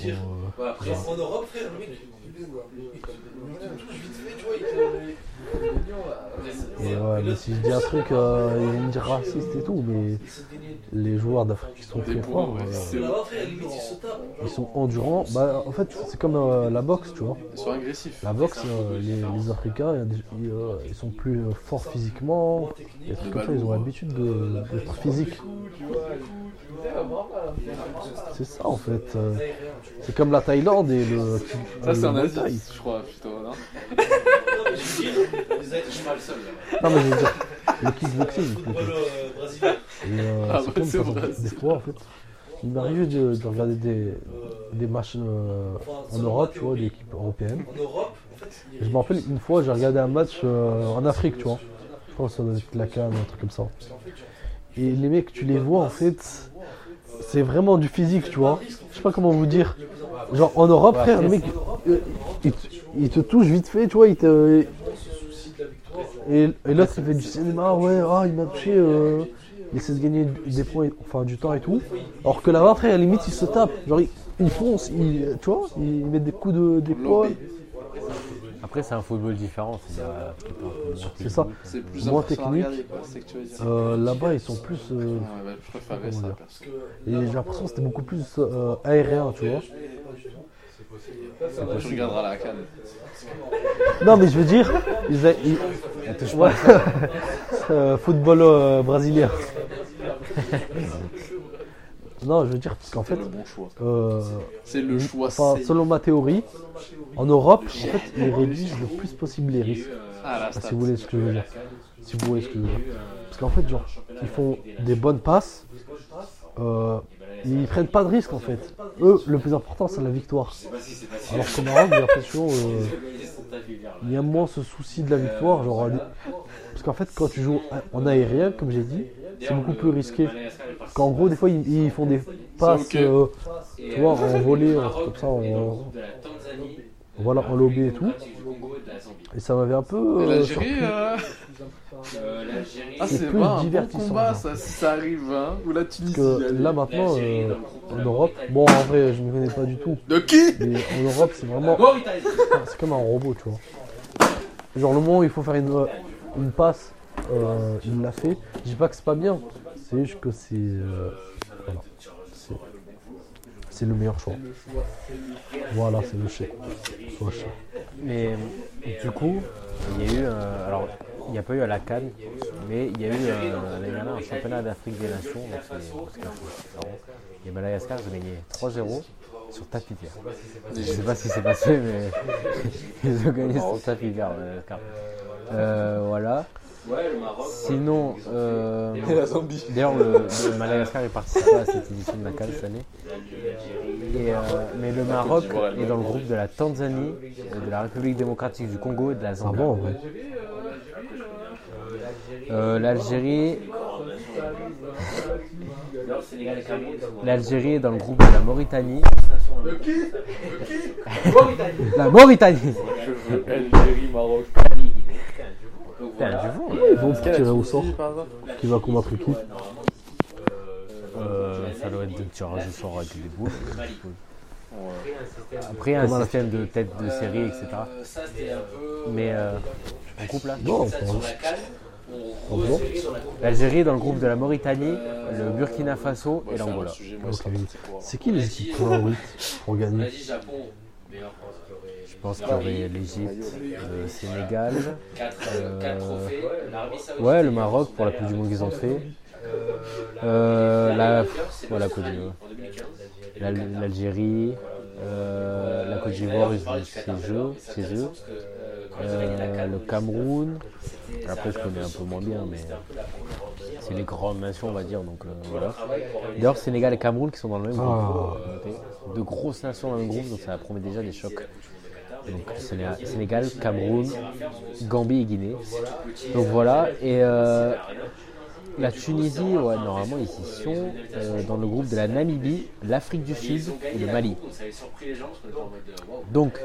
touche vite fait, tu vois, il te- Et ouais, mais si je dis un truc, euh, ils vont me dire raciste et tout, mais les joueurs d'Afrique qui sont très forts, euh, ils sont endurants. Bah, en fait, c'est comme euh, la boxe, tu vois. Ils sont agressifs. La boxe, euh, les, les Africains, ils, euh, ils sont plus forts physiquement. Trucs comme ça, ils ont l'habitude de- d'être physiques. C'est ça en fait. c'est comme la Thaïlande et le. Ça, c'est en Asie, je crois, plutôt, non? Non, mais je veux dire, le kickboxing. euh. Et, euh, Ah c'est ouais, comme ça, des fois en fait. Il m'est arrivé de, de regarder des, des matchs euh, en Europe, tu vois, d'équipes européennes. En Europe, en fait, Et je me rappelle une fois, j'ai regardé un match euh, en Afrique, tu vois. Je pense que ça doit être la Cannes, un truc comme ça. Et les mecs, tu les vois en fait, c'est vraiment du physique, tu vois. Je sais pas comment vous dire. Genre en Europe, frère, le mec, euh, il, te- il te touche vite fait, tu vois, il te. Et, et l'autre, il fait du cinéma, ouais, ah, il m'a touché, euh, il essaie de gagner des points, enfin du temps et tout. Alors que là-bas, frère, à la limite, il se tape. Genre, il, il fonce, il, tu vois, il met des coups de- d'épaule. Après, c'est un football différent. C'est euh, ça. technique. C'est plus Moins technique. que. Euh, Là-bas, ils sont plus. euh, Ouais, bah, je préférerais Comment ça, dire perso. et j'ai l'impression que c'était beaucoup plus euh, aérien, tu vois. Tu regarderas la canne. Non, mais je veux dire, ils a- ils- Ouais. Euh, football euh, brésilien. non, je veux dire, parce qu'en C'est fait, le bon choix. euh, C'est le choix. enfin, c'est- selon ma théorie, en Europe, en fait, ils réduisent le plus possible les risques. Ah, la stat. si vous voulez ce que je veux dire. Si vous voyez ce que je veux dire. Parce qu'en fait, genre, ils font des bonnes passes. euh, ils prennent pas de risques en fait. Eux, le plus important, c'est la victoire. Alors qu'au Maroc, j'ai l'impression. euh, il y a moins ce souci de la victoire. Genre, les- parce qu'en fait, quand tu joues en aérien, comme j'ai dit, c'est beaucoup plus risqué. Parce qu'en gros, des fois, ils, font des passes, euh, tu vois, en volée, comme ça, en, voilà, en lobby et tout. Et ça m'avait un peu. Et euh, l'Algérie, euh, ah, C'est plus un bon divertissant, combat, genre. ça, si ça arrive, hein. Ou la Tunisie. Parce que là maintenant, euh, en Europe, bon en vrai je ne connais pas du tout, De qui mais en Europe c'est vraiment, c'est comme un robot tu vois. Genre le moment où il faut faire une, euh, une passe, euh, il l'a fait. Je dis pas que c'est pas bien, c'est juste que euh, c'est, c'est le meilleur choix. Voilà, c'est le choix. Mais du coup, il y a eu, euh, alors il n'y a pas eu à la Cannes, mais il y a eu euh, un championnat d'Afrique des Nations. donc. Et Madagascar, ils ont gagné 3-0 sur tapis vert. Je ne sais pas ce qui s'est passé, mais ils ont gagné sur tapis vert. Madagascar. Euh, voilà. Ouais, le Maroc. Sinon, euh, Et la Zambie. d'ailleurs, le, le Madagascar est participé à cette édition de la Cannes cette année. Et, euh, mais le Maroc est dans le groupe de la Tanzanie, euh, de la République démocratique du Congo et de la Ah Zambie. bon. Euh, L'Algérie, l'Algérie est dans le groupe de la Mauritanie. Mauritanie. La Mauritanie. Algérie, Maroc. Putain, du vent, là. Ils vont tirer au sort. Qui va combattre qui Euh, ça doit être de tirage au sort avec des boules. Après, il y a un Comment système de tête de série, etc. Euh, peu. Mais euh, on coupe là. Non, on. L'Algérie est dans le groupe de la Mauritanie, le Burkina Faso et l'Angola. autre sujet, moi, Ok. ça, c'est qui les équipes favorites pour gagner pense qu'il y aurait l'Égypte, le Sénégal. 4 Euh, trophées. L'Arabie Saoudite. Ouais, le Maroc pour la Coupe du Monde qu'ils ont fait. Euh, la, C'est voilà, Côte l'Australie, d'Ivoire. en 2015. La- l'Algérie, euh, la Côte d'Ivoire, chez eux, chez eux. Euh, le Cameroun. Après, je connais un peu moins bien, mais c'est les grandes nations, on va dire. Donc euh, voilà. D'ailleurs, Sénégal et Cameroun qui sont dans le même Ah. groupe. De grosses nations dans le même groupe, donc ça promet déjà des chocs. Donc Séné- Sénégal, Cameroun, Gambie et Guinée. Donc voilà. Et euh, la Tunisie, ouais, normalement, ils sont euh, dans le groupe de la Namibie, l'Afrique du Sud et le Mali. Donc,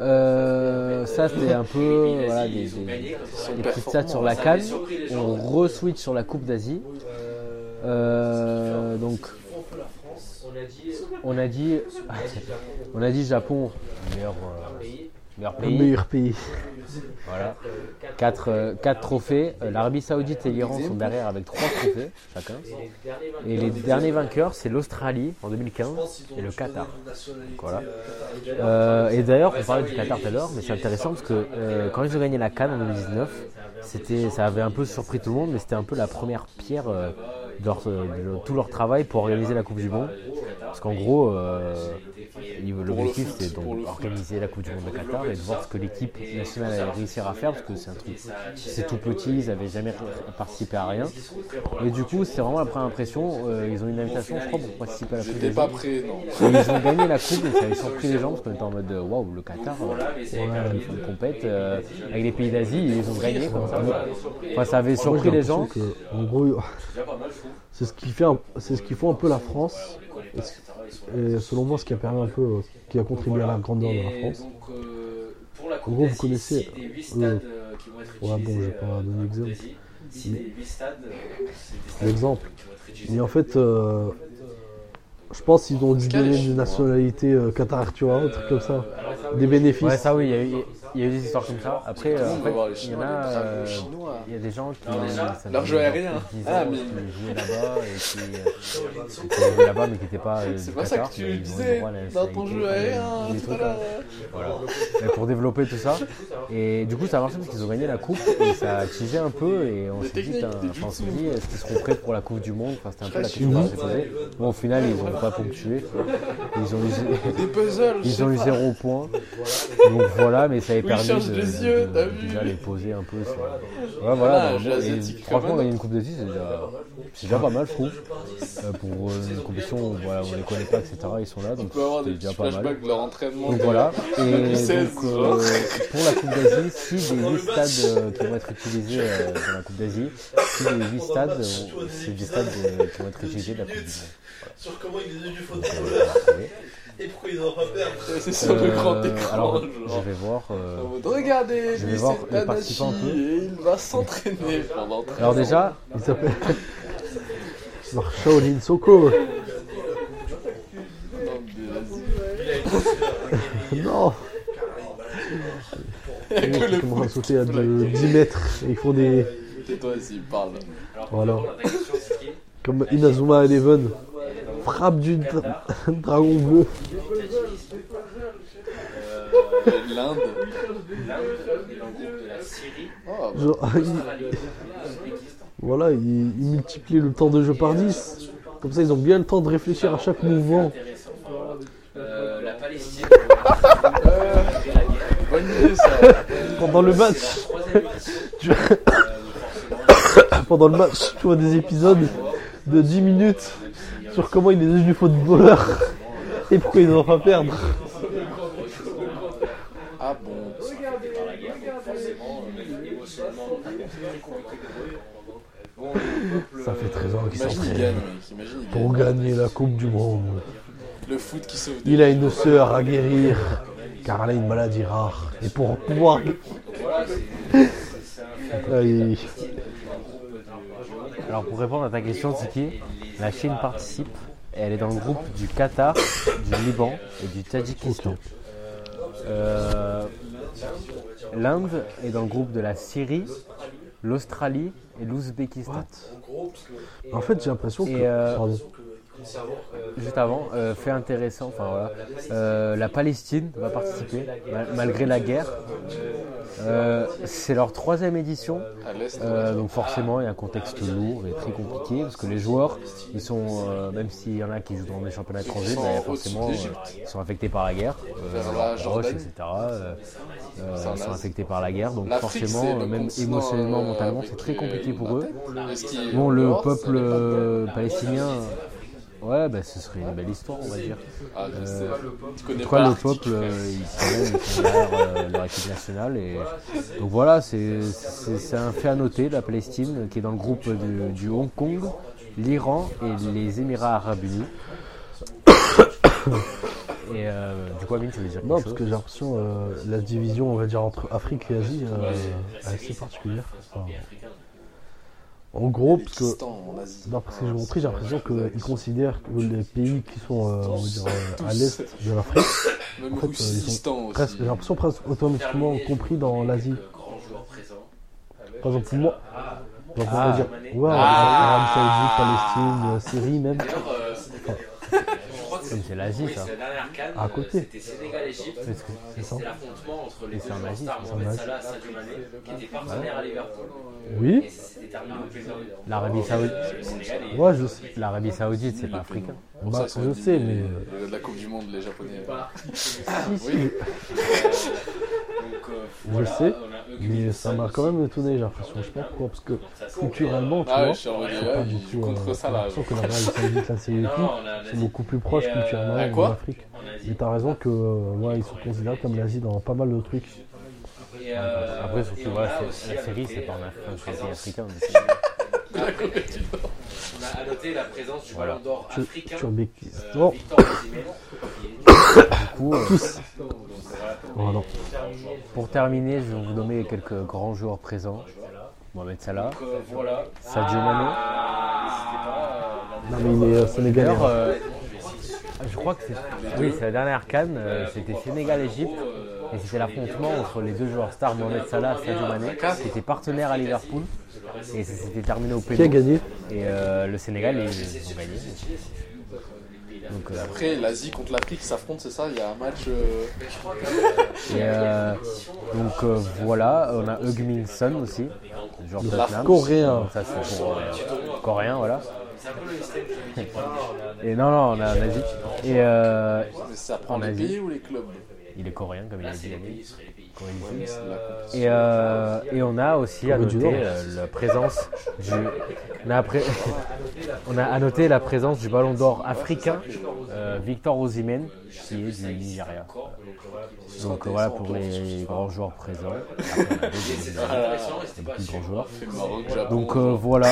euh, ça c'était un peu des, des- stats sur la Cannes. On re-switch sur la Coupe d'Asie. Euh, donc, on a dit, on a dit Japon, meilleur, euh, meilleur Le pays. meilleur pays. Voilà. 4, trophées. Euh, L'Arabie Saoudite et l'Iran sont derrière avec 3 trophées chacun. Et les derniers vainqueurs, c'est l'Australie en 2015 et le Qatar. Voilà. Euh, et d'ailleurs, on parlait du Qatar tout à l'heure, mais c'est intéressant parce que euh, quand ils ont gagné la Cannes en 2019, c'était, ça avait un peu surpris tout le monde, mais c'était un peu la première pierre euh, leur- de tout leur travail pour organiser la Coupe du Monde. Parce qu'en gros, euh, l'objectif c'est pour le donc foot. organiser la Coupe du Monde de Qatar et de voir ce que l'équipe nationale allait réussir à faire parce que c'est un truc, c'est tout petit, ils n'avaient jamais participé à rien. Et du coup, c'est vraiment la première impression. euh, ils ont une invitation, je crois, pour participer à la Coupe du pas Monde. prêt, non. Et ils ont gagné la coupe, donc ça avait surpris les gens parce qu'on était en mode euh, waouh, le Qatar, euh, ouais, ils font une compète euh, avec les pays d'Asie, et ils ont gagné comme ça. Enfin, ça avait surpris les gens. l'impression que, en gros, c'est ce qui fait, un- c'est ce qui fait un peu la France. Et, selon moi, ce qui a permis un peu, euh, qui a contribué à la grandeur de la France. Euh, En gros, vous connaissez, ici, des 8 euh, stades qui vont être ouais, bon, je vais pas donner la l'exemple. Coupe d'Asie. Ici, les 8 stades, c'est des stades L'exemple. qui vont être utilisés. Et en fait, euh, je pense qu'ils ont dû donner une nationalité euh, Qatar, tu vois, un truc comme ça. Des bénéfices. Ouais, ça oui, il y, a eu, il y a eu des histoires comme ça. Après, euh, les fait, il y en a, euh, Chinois. il y a des gens qui, leur jeu aérien. plus de 10 Ah, mais- qui jouaient là-bas et qui, euh, qui jouaient là-bas mais qui n'étaient pas. euh, C'est pas ça que tu disais dans ton jeu aérien. Voilà. Pour développer tout ça. Et du coup, ça a marché parce qu'ils ont gagné la coupe et ça a tigé un peu. Et on s'est dit, on s'est dit, est-ce qu'ils seront prêts pour la Coupe du Monde? Enfin, C'était un peu la question qu'on s'est posée. Bon, au final, ils n'ont pas ponctué. Ils ont eu, ils ont eu zéro point. Donc voilà, mais ça avait change de, les de- yeux, de- t'as vu déjà les poser un peu. sur- Ouais, Voilà, franchement, gagner une Coupe d'Asie, c'est déjà, c'est déjà pas mal, je trouve. Euh, pour euh, une compétition où voilà, on les connaît pas, etc. Ils sont là, On donc c'est déjà pas mal. de leur entraînement. Donc de- voilà, et 2016, donc euh, pour la Coupe d'Asie, si des 8 stades euh, qui vont être utilisés euh, dans la Coupe d'Asie, si les 8 stades, euh, c'est des stades euh, qui vont être utilisés de la Coupe Monde. Sur comment il est du Donc, et pourquoi ils n'ont pas perdre. C'est sur le grand Euh, écran. Alors, genre. je vais voir. euh, Regardez, je vais lui voir c'est les participants un peu. et il va s'entraîner pendant 13 Alors ans. déjà, Il s'appelle. Shaolin Soccer. Non, mais vas-y. Non Il y a Les que mecs le qui commencent à sauter à qui de fout la gueule. 10 mètres et ils font des. Tais-toi s'il parle. Alors, Voilà. Comme Inazuma Eleven. Frappe du dra- dragon bleu. L'Inde. La voilà, ils, ils multiplient le temps de jeu par 10. Comme ça, ils ont bien le temps de réfléchir à chaque mouvement. Voilà. Euh, la Palestine, malgré la guerre. bonne idée ça. Pendant le match, la pendant le match, tu vois des épisodes de 10 minutes sur comment il est devenu footballeur et pourquoi ils n'ont pas perdre. Ah bon. c'est Ça fait 13 ans qu'il s'entraîne pour gagne. gagner la Coupe du Monde. Le foot qui sauve Il a une sœur à guérir car elle a une maladie rare. Et pour pouvoir. c'est c'est Ah, alors pour répondre à ta question, Tiki, la Chine participe. Et elle est dans le groupe du Qatar, du Liban et du Tadjikistan. Euh, L'Inde est dans le groupe de la Syrie, l'Australie et l'Ouzbékistan. En fait, j'ai l'impression que. Euh. Juste avant, euh, fait intéressant, enfin voilà, euh, la Palestine va participer mal- malgré la guerre. Euh, c'est leur troisième édition, euh, donc forcément il y a un contexte lourd et très compliqué parce que les joueurs, ils sont, euh, même s'il y en a qui jouent dans des championnats étrangers, ben, forcément euh, ils sont affectés par la guerre, euh, la Jordanie. etc. euh, euh, ils sont affectés par la guerre, donc forcément, euh, même émotionnellement, euh, mentalement, c'est très euh, compliqué pour eux. Bon, le peuple euh, palestinien, ouais, bah, ce serait une belle histoire, on va dire. Ah, je sais. euh, Tu connais pas le peuple, euh, ils sont, euh, leur équipe nationale. Et... Donc voilà, c'est un fait à noter, la Palestine, qui est dans le groupe du, du Hong Kong, l'Iran et les Émirats Arabes Unis. Et euh, du coup, Amine, tu veux dire quelque Non, parce chose que j'ai l'impression euh, la division, on va dire, entre Afrique et Asie, euh, est assez particulière. Enfin, en gros, parce que d'après ce que j'ai montré, j'ai l'impression qu'ils considèrent que les pays qui sont euh, on va dire, euh, à l'est de l'Afrique, en fait, euh, ils aussi. presque, j'ai l'impression presque automatiquement compris dans l'Asie. Par exemple, pour moi, genre, on Ah. va dire, ouais, Arabie Saoudite, Palestine, Syrie même. D'ailleurs, euh, je crois que c'est C'est l'Asie, oui, ça. c'est la dernière canne. À euh, côté. C'était Sénégal-Égypte. Et c'était l'affrontement entre les Et deux joueurs stars, Mohamed. Salah et Sadio Mané, qui étaient partenaires à Liverpool. Oui, Et c'était terminé au pénal. L'Arabie Saoudite, Euh, est ouais, je sais. l'Arabie Saoudite, c'est pas africain. Bah, je sais, mais. de la Coupe du Monde, les Japonais. Si, si, Oui. Donc, euh, Je voilà, sais, on a mais ça m'a quand même étonné, j'ai l'impression. Je sais pas pourquoi, parce que Ça culturellement, tu Ah vois, je suis pas du tout. contre euh, ça j'ai là. l'impression que la Syrie et Non, tout, non, on a c'est beaucoup plus proche euh, culturellement de l'Afrique. Mais t'as raison que ouais, ils sont considérés comme l'Asie dans pas mal de trucs. Après, surtout, voilà, la série, c'est pas en la Afrique, c'est présence- africain. On a à noter la présence du Voilà. ballon d'or Tu- africain. Euh, Victor Osimhen, qui est- Du coup, euh, pour terminer, je vais vous nommer quelques grands joueurs présents. Mohamed Salah. Sadio Mané. Non, mais il est euh, sénégalais. Hein. euh, je crois que c'est oui, la dernière canne, c'était Sénégal-Égypte. Et c'était l'affrontement entre les deux joueurs stars, Mohamed Salah et Sadio Mané, qui étaient partenaires à Liverpool. Et ça s'était terminé au Qui a pénal. gagné? Et euh, le Sénégal, ils ont gagné. Donc, euh, Après, l'Asie contre l'Afrique s'affrontent, c'est ça Il y a un match. euh, et, euh, donc euh, voilà, on a Heung-Min Son aussi, joueur de. Coréen. Ça c'est pour euh, coréen, voilà. C'est un peu le système qui Et non, non, on a en Asie. Et euh, Mais ça prend En les pays ou les clubs? Il est coréen, comme il a dit. Et, euh, et on a aussi à noter euh, la présence du. On a, après- on a à noter la présence du ballon d'or africain, euh, Victor Osimhen, qui est du Nigeria. Donc euh, voilà pour les grands joueurs présents. Après. Donc euh, voilà,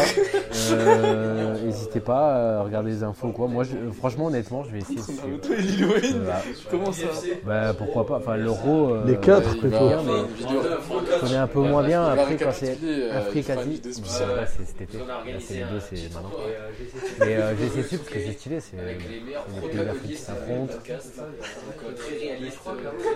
Euh, n'hésitez pas à regarder les infos quoi. Moi, je- franchement, honnêtement, je vais essayer. de suivre. Comment ça Bah pourquoi pas. Enfin l'euro. euh, Les quatre, plutôt. vidéo. Je connais un peu moins bien. Après quand c'est euh, Afrique Asie, là, c'est cet été. C'est les deux, c'est maintenant. euh, essayé Mais euh, j'ai essayé de suivre parce que c'est stylé. C'est les pays d'Afrique qui s'affrontent. euh.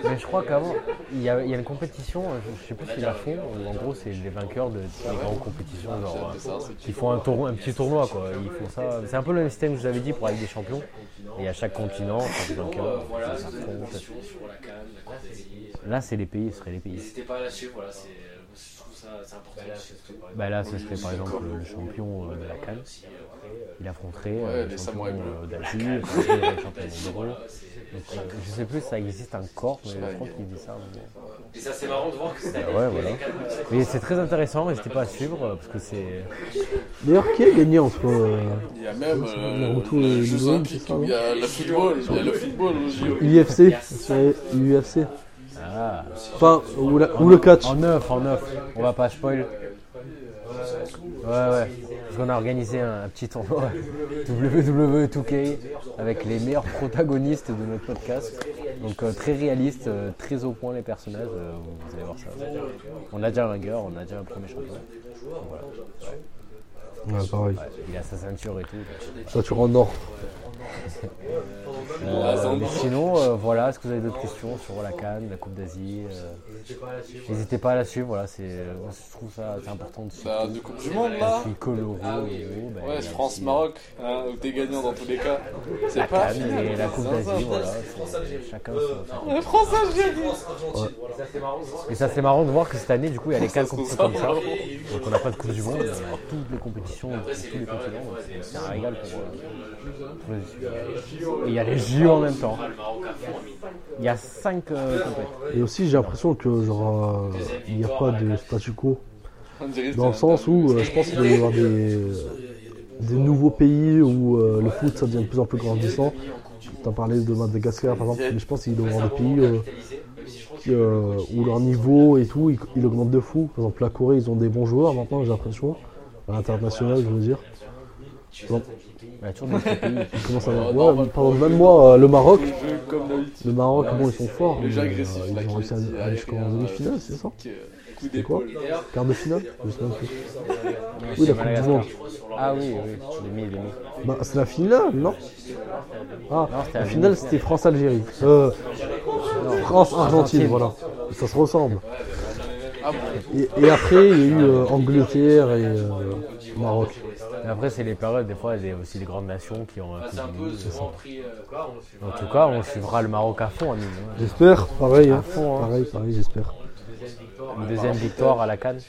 Mais je crois qu'avant, il y, a, une compétition, euh, je, je sais plus s'ils la font, où en gros c'est les vainqueurs de les grandes compétitions, genre, c'est euh, qui font un, petit tournoi quoi. Ils font ça, c'est un peu le même système que je vous avais dit pour la Ligue des Champions. Et à chaque continent, chaque vainqueur, Voilà, ça c'est compétition sur la canne, la Coupe d'Asie. Là c'est les pays, ce serait les pays. N'hésitez pas à la suivre, voilà, c'est, euh, je trouve ça c'est important. Bah là ce serait par exemple le champion euh, de la Cannes. Euh, Il affronterait Ouais, euh, les le champion euh, d'Asie, le champion d'Euro. Donc, euh, je sais plus si ça existe encore, mais je crois qu'il dit ça. un. Et ça c'est marrant de voir que année, Ouais, voilà. Mais c'est très intéressant, n'hésitez pas à suivre euh, parce que c'est. D'ailleurs, qui a gagné entre. euh, Il y a même euh, Naruto et c'est où il y a le football, il y a le football C'est l'UFC. Ah. Enfin, ou, la- ou le catch. En neuf, en neuf. On va pas spoil. Ouais, ouais. Parce qu'on a organisé un, un petit tournoi WWE 2K avec les meilleurs protagonistes de notre podcast. Donc euh, très réaliste, euh, très au point les personnages. euh, vous, allez voir ça. On a déjà un vainqueur, on a déjà un premier champion. Donc, voilà. Ouais, pareil. Ouais, il a sa ceinture et tout. Ça, tu en or. Euh, mais sinon, euh, voilà, est-ce que vous avez d'autres questions sur la Cannes, la Coupe d'Asie euh, N'hésitez pas à la suivre, voilà, c'est, je trouve ça c'est important de suivre. Bah, du Coupe du Monde là Je suis y Ouais, France-Maroc, hein, où t'es gagnant dans tous les cas. C'est La pas Cannes et la Coupe d'Asie, voilà, c'est- chacun son. France-Algérie Et ça, c'est marrant de voir que cette année, du coup, il y a les compétitions comme ça. Donc, on n'a pas de Coupe du Monde, on a toutes les compétitions de tous les continents. donc c'est- un régal pour, pour les. Et il y a les JO en même temps. Il y a cinq euh, compétitions. Et aussi, j'ai l'impression que, genre, euh, il n'y a pas de statu quo. Dans le sens où euh, je pense qu'il va y avoir des, des nouveaux pays où euh, le foot ça devient de plus en plus grandissant. Tu as parlé de Madagascar par exemple, mais je pense qu'il doit y avoir des pays euh, qui, euh, où leur niveau et tout, il, il augmente de fou. Par exemple, la Corée, ils ont des bons joueurs maintenant, j'ai l'impression. À l'international, je veux dire. Toujours pays. Ouais, exemple, même moi, euh, le Maroc, jeu comme d'habitude. le Maroc, bon, ils sont forts. Le jeu mais, agressif, euh, là, ils qui ont réussi à aller jusqu'en avec un- demi-finale, c'est ça Coup C'est quoi d'épaule. Quart de finale Je sais même plus. C'est Oui, la Coupe du. Monde. Ah oui, oui, demi, demi. Bah, c'est la finale, non Ah, Non, c'était la la finale c'était France-Algérie. Euh, France-Argentine, voilà. Ça se ressemble. Ah Et, et après, il y a eu euh, Angleterre et euh, Maroc. Et après, c'est les périodes, des fois, il y a aussi les grandes nations qui ont un coup C'est un de peu mou. souvent pris. En tout cas, on suivra le Maroc à fond, Amine. hein. J'espère, pareil. hein. À fond, hein. Pareil, pareil, j'espère. Une deuxième victoire à la Cannes.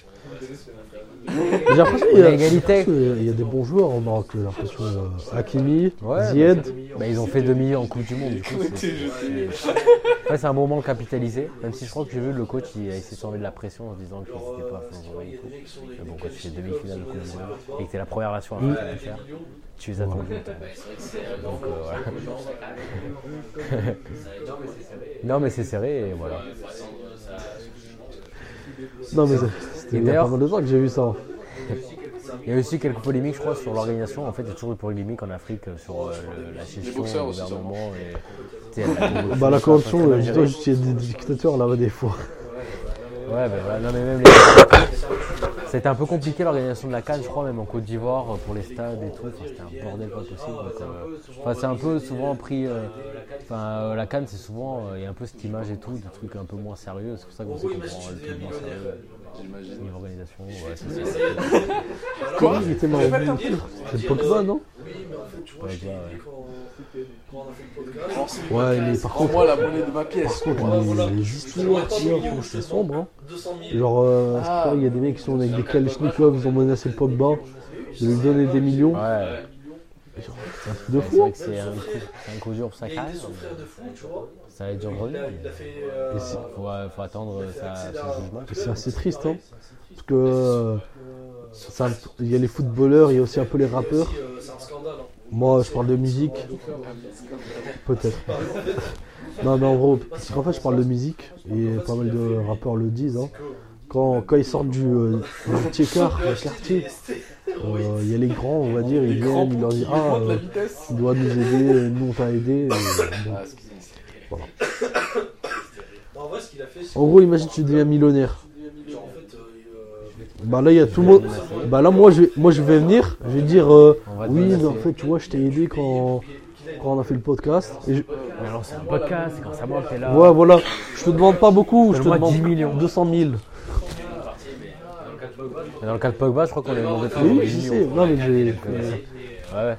J'ai l'impression qu'il y, a- égalité. il y a des bons joueurs au Maroc. J'ai l'impression. euh, Hakimi, Ouais, Zied. Bah, ils ont fait demi en Coupe du Monde. Du coup, c'est-. Ouais, un moment capitalisé. Même si je crois que j'ai vu le coach, il a essayé de s'enlever de la pression en se disant qu'il n'était pas favori et tout. Mais bon, quand tu fais demi-finale de Coupe du Monde et que t'es la première nation à le faire, tu les attends. Donc euh, voilà. non, mais c'est serré et voilà. Non, mais c'est- c'était il y a pas mal de temps que j'ai vu ça. Il y a aussi quelques polémiques, je crois, sur l'organisation. En fait, il y a toujours eu polémiques en Afrique euh, sur euh, le- la gestion, aussi, gouvernement et la corruption, Bah, la corruption, euh, qu'il y a des dictateurs là-bas des fois. Ouais, ben voilà, non mais même les. C'était un peu compliqué l'organisation de la Cannes, je crois, même en Côte d'Ivoire, euh, pour les stades et tout. Enfin, c'était un bordel pas possible. donc, euh, enfin, c'est un peu souvent pris. euh, Enfin, euh, la Cannes, c'est souvent. euh, Il y a un peu cette image et tout, de trucs un peu moins sérieux. C'est pour ça qu'on sait qu'on prend le truc moins sérieux. J'imagine. Niveau organisation, ouais, c'est ça. Quoi Il était marrant. C'est Pogba, non Ouais, déjà, ouais. Ouais, mais par contre, Prends-moi la monnaie de ma pièce. par contre, les, histoires franchement, c'est sombre. Hein. Genre, euh, c'est pareil, il y a des mecs qui sont avec des Kalachnikov, ils ont menacé le Pogba de lui donner des millions. Ouais. C'est un truc de C'est fou. vrai que c'est un, coup- dur pour sa Il a carrière. mais frère de fou, tu vois. Ça va être dur de Il revenir. a, il a fait. euh, Faut, euh, faut attendre sa, son jugement. Et C'est assez triste, hein. Parce que euh, c'est un- il y a les footballeurs, il y a aussi un peu les rappeurs. euh, hein. Moi, je parle de musique. Peut-être. Non, mais en gros, parce qu'en fait, je parle de musique. Et pas mal de rappeurs le disent. hein. Quand, quand ils sortent du, euh, du Tchekar, le quartier, euh, il y a les grands, on va dire, ils viennent, ils leur disent Ah, euh, tu dois nous aider, nous on t'a aidé. Et, bon. Non, en vrai, ce qu'il a fait, c'est. En gros, imagine tu deviens millionnaire. Genre, en fait, euh, Bah là, il y a tout le monde. Bah là, moi, je vais, moi, je vais venir. Je vais dire euh, Oui, mais en fait, tu vois, je t'ai aidé quand, quand on a fait le podcast. Et je- Mais alors, c'est un podcast, c'est quand ça moi t'es là. Ouais, voilà. Je te demande pas beaucoup. Je te demande 10 millions. 200 000. Mais dans le cas de Pogba, je crois qu'on a demandé de Oui, je 10 sais. Non, mais j'ai. Euh,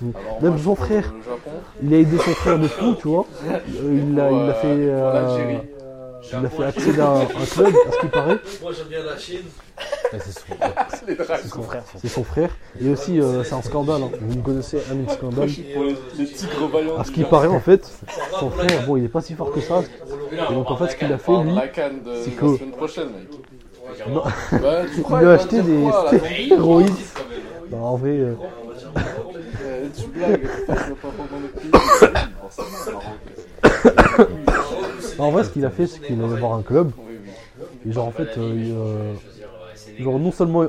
Ouais. Alors, Même moi, son frère. Le Il a aidé son frère de fou, tu vois. Euh, il l'a il l'a fait. euh, il l'a fait accéder à un, un club, à ce qui paraît. Moi, j'aime bien la Chine. Ouais, C'est son, Les dragons. c'est son frère. son- C'est son frère. Et aussi, euh, c'est un scandale. hein. Vous me connaissez, Amin Scandale. Pour les, les tigres vaillants. À ce qui paraît, en fait, son frère, bon, il est pas si fort que ça. Et donc, en fait, ce qu'il a fait, Parle de lui, la canne de c'est la que- semaine prochaine, mec. Non. Bah, tu crois il lui a va acheté dire des quoi, là. Non, en vrai. euh, Euh, Tu blagues, marrant. En vrai, ce qu'il a fait, c'est qu'il allait voir un club. Et genre, en fait, euh, il, euh, genre, non seulement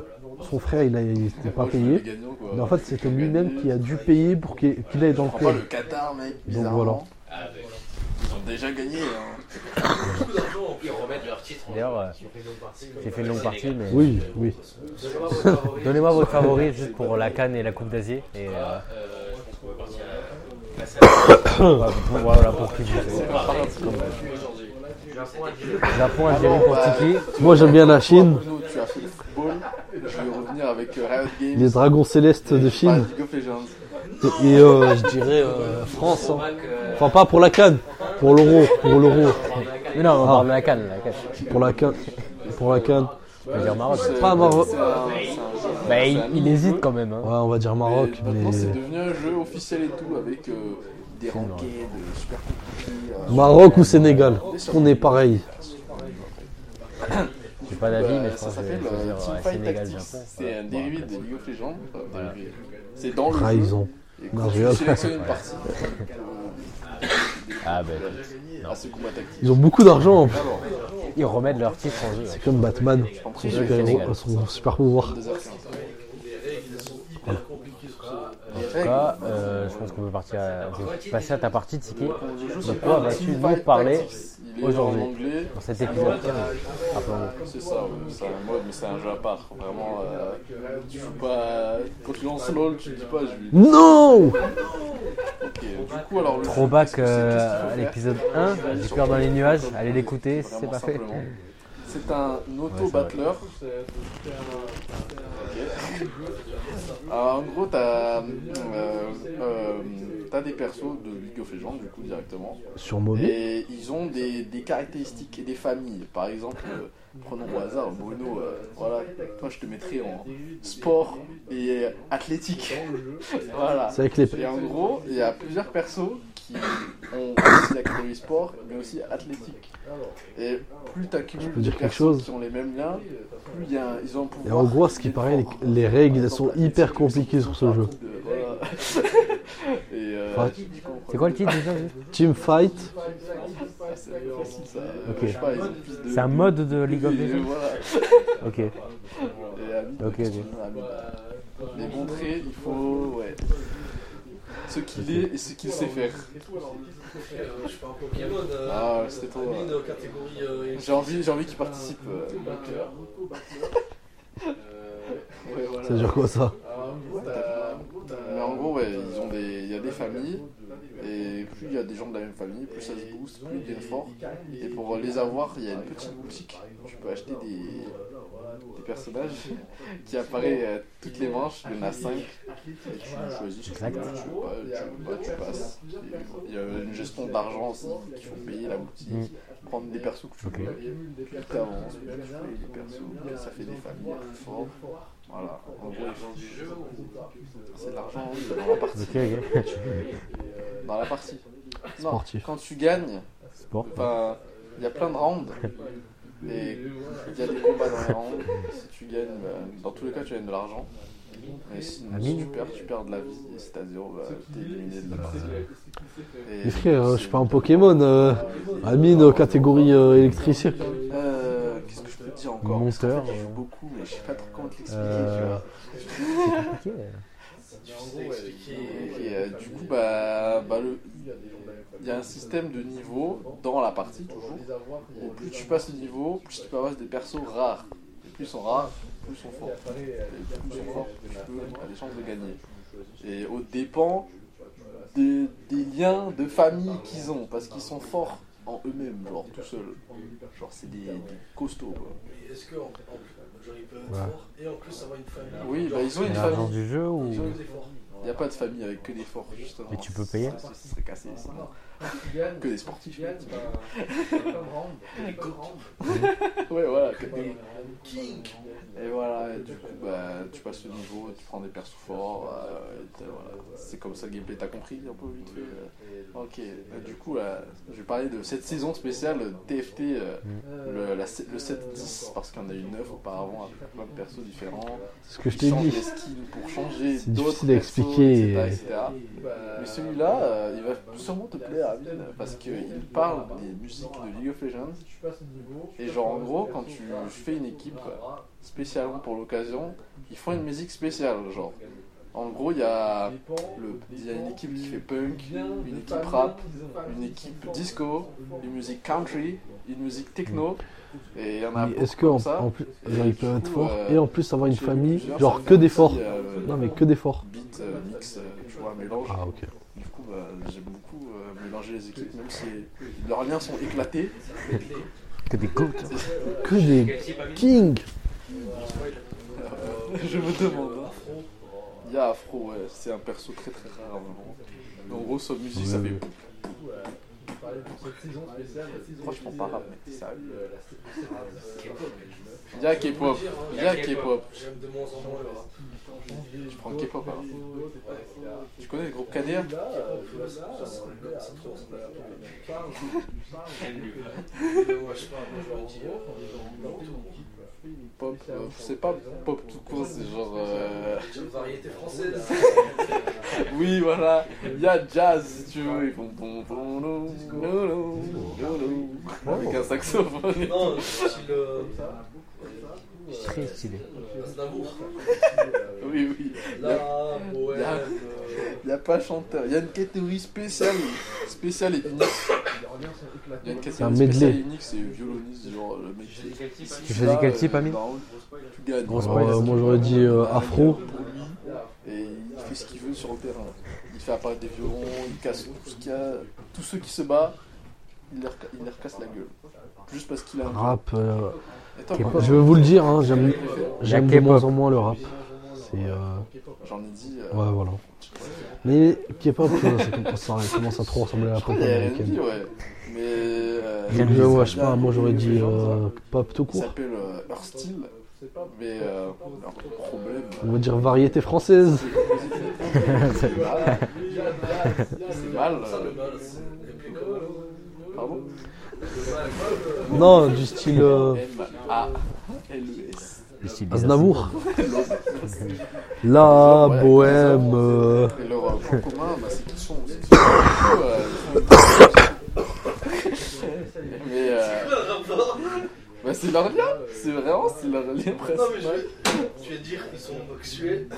son frère, il n'était pas payé, mais en fait, c'était lui-même qui a dû payer pour qu'il aille dans le club. le Qatar, mec. Donc, bizarrement. Ils ont déjà gagné. Hein. Ils remettent leur titre. D'ailleurs, euh, Ils ont fait une longue partie. j'ai fait une longue partie, mais. Oui, oui. Donnez-moi votre favori juste pour la Cannes et la Coupe d'Asie. Et euh, Euh, voilà, pour- voilà pour qui vous Japon, Algérie pour bah, Tiki. Moi, j'aime bien la Chine, tu as fait le football. Je vais revenir avec euh, Riot Games. les dragons célestes de Ah, Chine. Et euh, je dirais euh, France. hein. Enfin, pas pour la canne, pour l'euro. Pour l'euro. Mais non, on Ah. parle de la Cannes. La canne. Pour la canne. Pour la canne. On va dire Maroc. C'est- Pas Maroc. c'est c'est. Bah, C'est il, hésite quand même. Hein. Ouais, on va dire Maroc, Mais maintenant, c'est devenu un jeu officiel et tout, avec euh, des ranked euh, super compliqués. euh, Maroc ou Sénégal On est pareil. J'ai pas d'avis, mais je ça pense que euh, euh, Teamfight Sénégal. C'est un dérivé de. League of Legends. C'est dans le Trahison. jeu. Et quand tu sélectionnes une partie, Ah, ben. Ils ont beaucoup d'argent. Ils remettent leur titre en jeu. C'est comme Batman. Son super, Sénégal. héros- son super pouvoir. 2h15. En tout cas, euh, je pense qu'on peut partir à, passer à ta partie, Tiki. De quoi vas-tu nous parler Aujourd'hui dans cet épisode 15 Rappelons-le. C'est ça, ouais, c'est un mode, mais c'est un jeu à part. Vraiment, euh, tu joues pas. Quand tu lances LOL, tu dis pas, je vais. Non Ok, du coup, alors le Throwback euh, à l'épisode 1, j'ai peur dans les nuages, allez l'écouter si c'est pas fait. simplement. C'est un Ouais, auto-battler. Alors, en gros, t'as euh, euh, t'as des persos de League of Legends, du coup, directement. Sur mobile Et ils ont des, des caractéristiques et des familles. Par exemple, euh, prenons au hasard Bruno, euh, voilà, toi je te mettrais en sport et athlétique. voilà. C'est avec les. Et en gros, il y a plusieurs persos qui ont aussi la catégorie sport, mais aussi athlétique. Et plus tu accumules peux dire de quelque persos chose qui ont les mêmes liens, plus il y a un- ils ont un Et en gros, ce qui paraît, les, les règles elles sont hyper compliquées sur ce jeu. Euh, Enfin, C'est quoi le titre déjà Team Fight, Ah, c'est un mode de League of Legends voilà. Ok. Et Ami, Ok, ok. Ami. Les montrer, il faut. Ouais. Ce qu'il est et ce qu'il sait faire. Je suis pas un Pokémon. euh, Ah, c'était trop. Euh, euh, catégorie. euh, J'ai envie, j'ai envie qu'il participe. euh, euh, ouais, voilà. ça dure quoi ça Mais en gros, ouais, ils ont des, il y a des familles, et plus il y a des gens de la même famille, plus ça se booste, plus ils deviennent forts. Et pour les avoir, il y a une petite boutique. Tu peux acheter des, des personnages qui apparaissent euh, toutes les manches, il y en a 5. Et tu choisis ce que tu veux, tu veux pas, tu veux pas, tu passes. Il y a une gestion d'argent aussi, qu'il faut payer la boutique, prendre des persos que tu veux. Plus t'avances, plus tu payes des persos, ça fait des familles plus fortes. Voilà. En gros, du jeu ou c'est de l'argent dans la partie. Dans la partie. Non, Sportif. quand tu gagnes, il y a plein de rounds. Et il y a des combats dans les rounds. Si tu gagnes, bah, dans tous les cas, tu gagnes de l'argent. Sinon, si tu perds, tu perds de la vie. Et si t'as zéro, bah, t'es éliminé de la partie. Et- Mais frère, je suis pas un Pokémon. Euh, Amine, catégorie euh, électricien. Euh, Qu'est-ce que je peux te dire encore qu'en Monteur, fait, je joue euh, beaucoup, mais je sais pas trop comment te l'expliquer. Euh, tu vois. À expliquer. Et euh, du coup, bah, bah, le- il y a un système de niveau dans la partie toujours. Et plus tu passes le niveau, plus tu peux avoir des persos rares. Et plus ils sont rares, plus ils sont forts. Et plus ils sont forts, plus tu peux, as des chances de gagner. Et au dépend des, des liens de famille qu'ils ont, parce qu'ils sont forts en eux-mêmes, genre tout seuls. Genre c'est des, des costauds. Quoi. Mais est-ce que en, en plus, genre, ils peuvent être Ouais. forts et en plus avoir une famille Oui, bah, ils ont une famille. du jeu ou. Ils ont une- des forts. Il n'y a pas de famille avec que des forts, justement. Et tu peux payer Ça, ça serait cassé, sinon. Que des sportifs. Ouais, voilà, que des King Et voilà, et du coup, bah, tu passes le niveau, tu prends des persos forts, euh, et t'as- voilà. c'est comme ça le gameplay, t'as compris un peu vite fait. euh. Ok, euh, du coup, là, je vais parler de cette saison spéciale TFT, euh, le, la- le 7-10, parce qu'il y en a eu 9 auparavant, avec plein de persos différents. C'est ce que je t'ai changent dit. les skins pour changer C'est d'autres difficile à expliquer. etc., etc. Mais celui-là, euh, il va sûrement te plaire, Parce qu'il parle des musiques de League of Legends. Et genre, en gros, quand tu fais une équipe, quoi, spécialement pour l'occasion, ils font une musique spéciale, genre. En gros, il y a, le, il y a une équipe qui fait punk, une équipe rap, une équipe disco, une musique country, une musique techno, et il y en a Est-ce que en, ça. en plus, Et ils peuvent être forts euh, et en plus avoir une famille, genre ça que des forts. euh, Non mais que des forts. beat euh, mix, euh, tu vois, un mélange. Ah ok. Bah, j'aime beaucoup euh, mélanger les équipes, même si leurs liens sont éclatés. Que des goats. Que des kings. Je me demande. hein. Il y a Afro, ouais, c'est un perso très très rare. En gros, sa musique, ça fait. Franchement, pas rap, mec, ça. Il y a K-pop, il y a K-pop. J'aime de moins en moins le rap. Je prends K-pop alors. Tu connais le groupe KDR je euh. Pop, euh, c'est pas pop tout court, c'est genre. euh, variété française. Oui, voilà, il y a jazz si tu veux. Ils font. lou, lou, lou, Avec un saxophone. Non, style. euh, Très stylé. Aznavour. Oui, oui. La bohème. y a- euh, Il n'y a pas chanteur, il y a une catégorie spéciale, spéciale et unique. Il y a une un catégorie spéciale et unique, c'est violoniste, genre le mec. Tu choisis quel type ami Tu gagnes. Euh, moi j'aurais dit euh, afro. Et il fait ce qu'il veut sur le terrain. Il fait apparaître des violons, il casse tout ce qu'il y a. Tous ceux qui se battent, il leur, il leur casse la gueule. Juste parce qu'il a un. Rap. euh, je vais vous le dire, hein, j'aime j'aime de moins en moins le rap. C'est euh, J'en ai dit. euh, ouais voilà. Mais K-pop, euh, ça commence à- ça commence à trop ressembler à la pop américaine. Ouais. Mais. euh, Donc Quel je, ouais, musique je sais pas, moi j'aurais dit euh, pop tout Il court. s'appelle euh, Earth Style. Mais euh, leur problème. On va dire variété française. C'est mal. C'est mal. Ça, euh, Pardon Non, du style euh, M-A-L-E-S. Le style Aznavour. La bohème. euh, Et leur point commun, bah, c'est qu'ils sont. Mais euh, bah, c'est leur lien. C'est vraiment c'est leur lien Non, mais je principal. vais, je vais dire qu'ils sont homosexuels,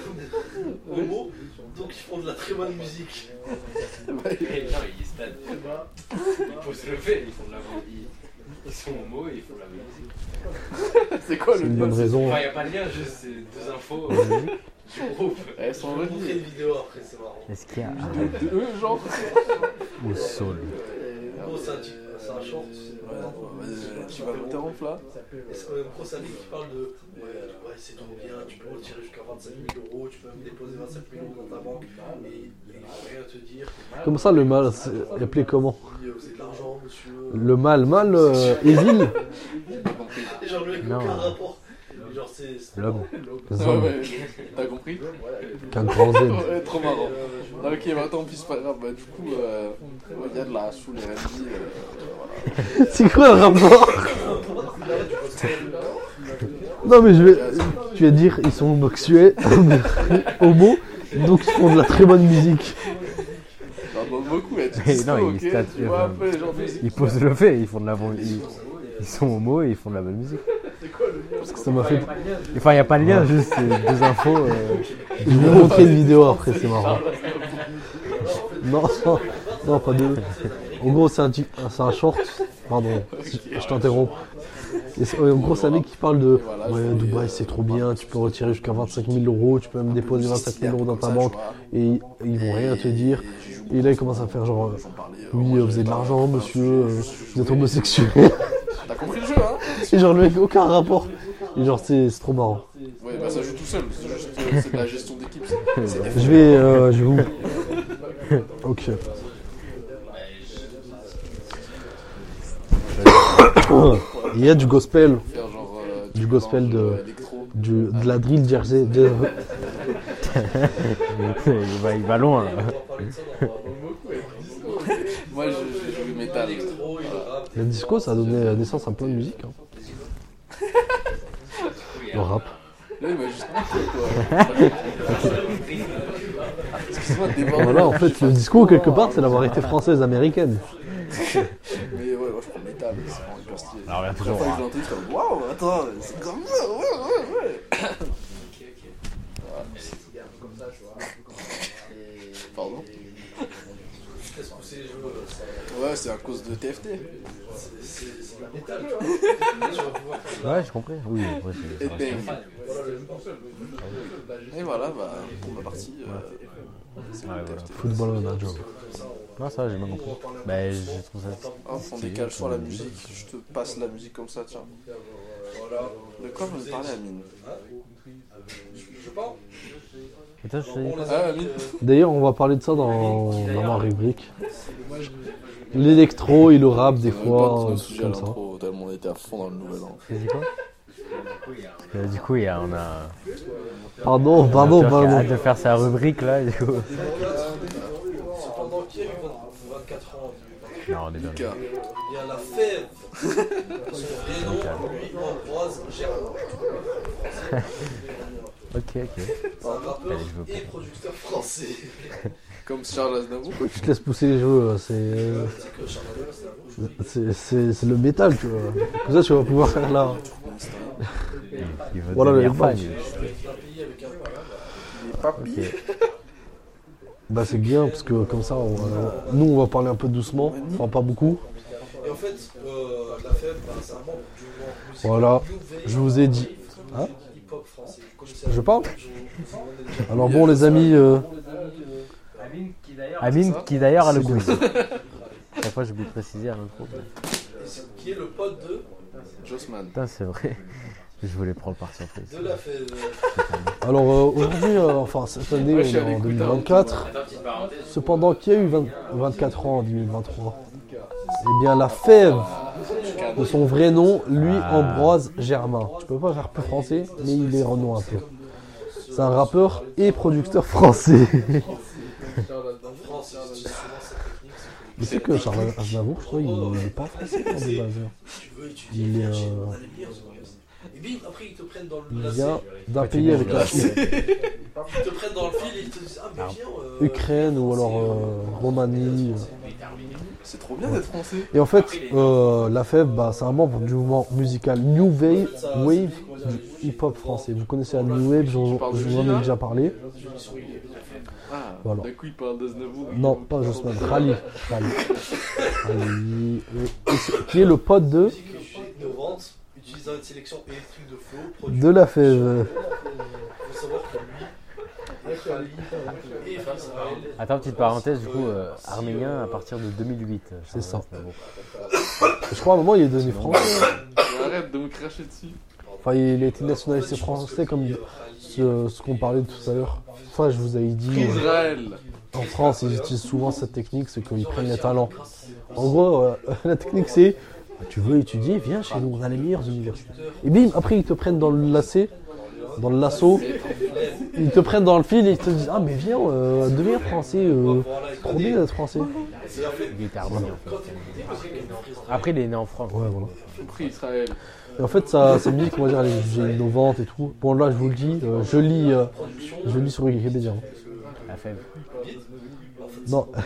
homo, donc ils font de la très bonne musique. Bah, Eh, Non, ils se tannent. Ils posent le fait, ils font de la ils, ils sont homo et ils font de la musique. C'est quoi C'est le une lien bonne raison. Enfin, il n'y a pas de lien, juste c'est deux infos euh, du groupe. Elles sont Je vais vous montrer une reliées. vidéo après, c'est marrant. Est-ce qu'il y a De, de eux, genre. ou soul Gros, c'est un, type- c'est un short. Tu vas m'interrompre là Et c'est quand même gros, un mec qui parle de ouais, ouais c'est trop bien, tu peux retirer jusqu'à 25 000 euros, tu peux même déposer 25 000 euros dans ta banque et il faut rien te dire. Comme ça, le mal, c'est appelé comment euh, C'est de l'argent, monsieur. Le mal, mal, euh. Et genre, le rapport. Et genre, c'est L'homme. Ouais, hommes, ouais. T'as compris qu'un grand Z. Ouais, trop marrant. Ah, ok, bah tant pis, c'est pas grave. Bah, du coup, euh, ouais, il y a de la sous les RB. Euh, voilà. C'est quoi le rapport Non mais je vais, tu vas dire ils sont homosexuels, homo, donc ils font de la très bonne musique. Non, beaucoup, non, statuent, Tu vois un. Ils posent le fait, ils font de la bonne ils, ils sont homo et ils font de la bonne musique. Ça m'a fait. Enfin, il n'y a pas de lien, juste deux infos. euh, Je vais vous montrer une vidéo après, c'est marrant. Non, non, non, pas deux. En gros, c'est un, un short. Pardon, je t'interromps. En gros, c'est un mec qui parle de Ouais, Dubaï, c'est trop bien, tu peux retirer jusqu'à 25 000 euros, tu peux même déposer 25 000 euros dans ta banque et ils vont rien te dire. Et là, il commence à faire genre Oui, vous avez de l'argent, monsieur, euh, vous êtes homosexuel. T'as compris le jeu, hein Et genre, le mec, aucun rapport. Et genre, c'est c'est trop marrant. Ouais, bah ça joue tout seul. C'est juste euh, c'est de la gestion d'équipe. Je vais, euh, je vais vous. Ok. Il y a du gospel, euh, Du gospel de- du, de la drill jersey. De... il, va, il va loin. là. Moi, je, je joue métal. électro, il rappe. Le disco, ça a donné naissance à plein de musique. hein. Le rap. Là, il m'a juste quoi. Voilà, en fait, le disco, quelque part, c'est la variété française-américaine. Mais ouais, moi, je prends le métal. C'est vraiment hyper stylé. Alors, Chaque toujours. fois que je l'entends, je suis comme waouh, attends, c'est comme ça, ouais, ouais, ouais. Pardon les jeux, ça- Ouais, c'est à cause de TFT. Métal, Ouais, j'ai compris. Oui, après, c'est- Et Voilà, bah, pour la partie. euh, c'est Ouais, le voilà. TFT. Football on a job. Non, ça, j'ai bien compris. Bah, je trouve ça. Ah, on décale sur la musique, je te passe la musique comme ça, tiens. De quoi vous parlez, Amine? Je parle Ah, Amine D'ailleurs, on va parler de ça dans, dans ma rubrique. L'électro et le rap, des fois, euh, comme ça. tellement on était à fond dans le nouvel an. Dis quoi Euh, Du coup, il y a, on a. Pardon, on a pardon, peur qu'il pardon. arrête de faire sa rubrique là, du coup. C'est pendant qu'il y a eu 24 ans. Non, on est bien. Lucas. Il y a la fève. Son vrai nom, lui, Ambroise Germain. Ok, ok. C'est un rappeur Allez, je veux pas. et producteur français. Comme Charles Aznavour. Je te laisse pousser les jeux, c'est euh, C'est c'est le métal, tu vois. Comme ça, tu vas pouvoir faire là. Il, il veut Voilà, le fan. badge. lui. un pays avec un. Il est papy. Ok. Bah, c'est bien, parce que comme ça, on nous, on va parler un peu doucement, enfin pas beaucoup. Et en fait, euh, la fève, bah, c'est un membre du mouvement musical Voilà, je vous ai dit. Hein Je parle Alors bon, les amis, euh, Amine, qui d'ailleurs a le quiz. Chaque fois, j'oublie de préciser à c'est- qui est le pote de, Jossman. Putain, c'est vrai. Je voulais prendre par surprise. de la fève. alors euh, aujourd'hui, euh, enfin cette année, on est en 2024. Cependant, qui a eu 20 24 ans en 2023 Eh bien, la fève de son vrai nom, lui, Ah. Ambroise Germain. Tu peux pas faire plus français, mais il est renom un peu. C'est un rappeur et producteur français. En France, ils utilisent souvent cette technique. c'est Mais c'est que Charles Aznavour, je crois, il n'est pas français hein, de base. que Tu veux étudier, Il est, euh. Et bim, après ils te prennent dans le lacet. d'un pays avec la lacet. Ils te prennent dans le fil et ils te disent Ah, mais viens. euh, Ukraine ou alors euh, Roumanie. C'est trop bien d'être français. Et en fait, euh, la FEV, bah, c'est un membre du mouvement musical New Wave, wave du hip-hop français. Vous connaissez la New Wave, je vous en ai déjà parlé. Ah, Voilà. d'un coup il parle d'Aznavour. Non, pas Jossman, Rally. Rally. Rally. Et- et c'est- qui est le pote de, innovante, utilisant une sélection électrique de flow, de la FEV. Il faut savoir que lui, Attends, petite parenthèse, du coup, euh, arménien à partir de 2008. euh, C'est ça. Je crois à un moment, il est devenu français. Arrête de me cracher dessus. Enfin, il a été nationalisé français comme ce, ce qu'on parlait tout à l'heure. Enfin, je vous avais dit. euh, Israël. En France, ils utilisent souvent cette technique, c'est qu'ils prennent les talents. En gros, euh, la technique, c'est tu veux étudier, viens chez nous, on a les meilleures universités. Et bim, après, ils te prennent dans le lacet dans le lasso, ils te prennent dans le fil et ils te disent Ah, mais viens, euh, deviens français, euh, c'est trop bien d'être français. Ouais, était. Après, il est né en France. voilà. Pris Israël. Et en fait, sa, sa musique, on va dire, elle est jugée innovante et tout. Bon, là, je vous le dis, euh, je lis, euh, je lis sur Wikipédia. hein. La fève. Non.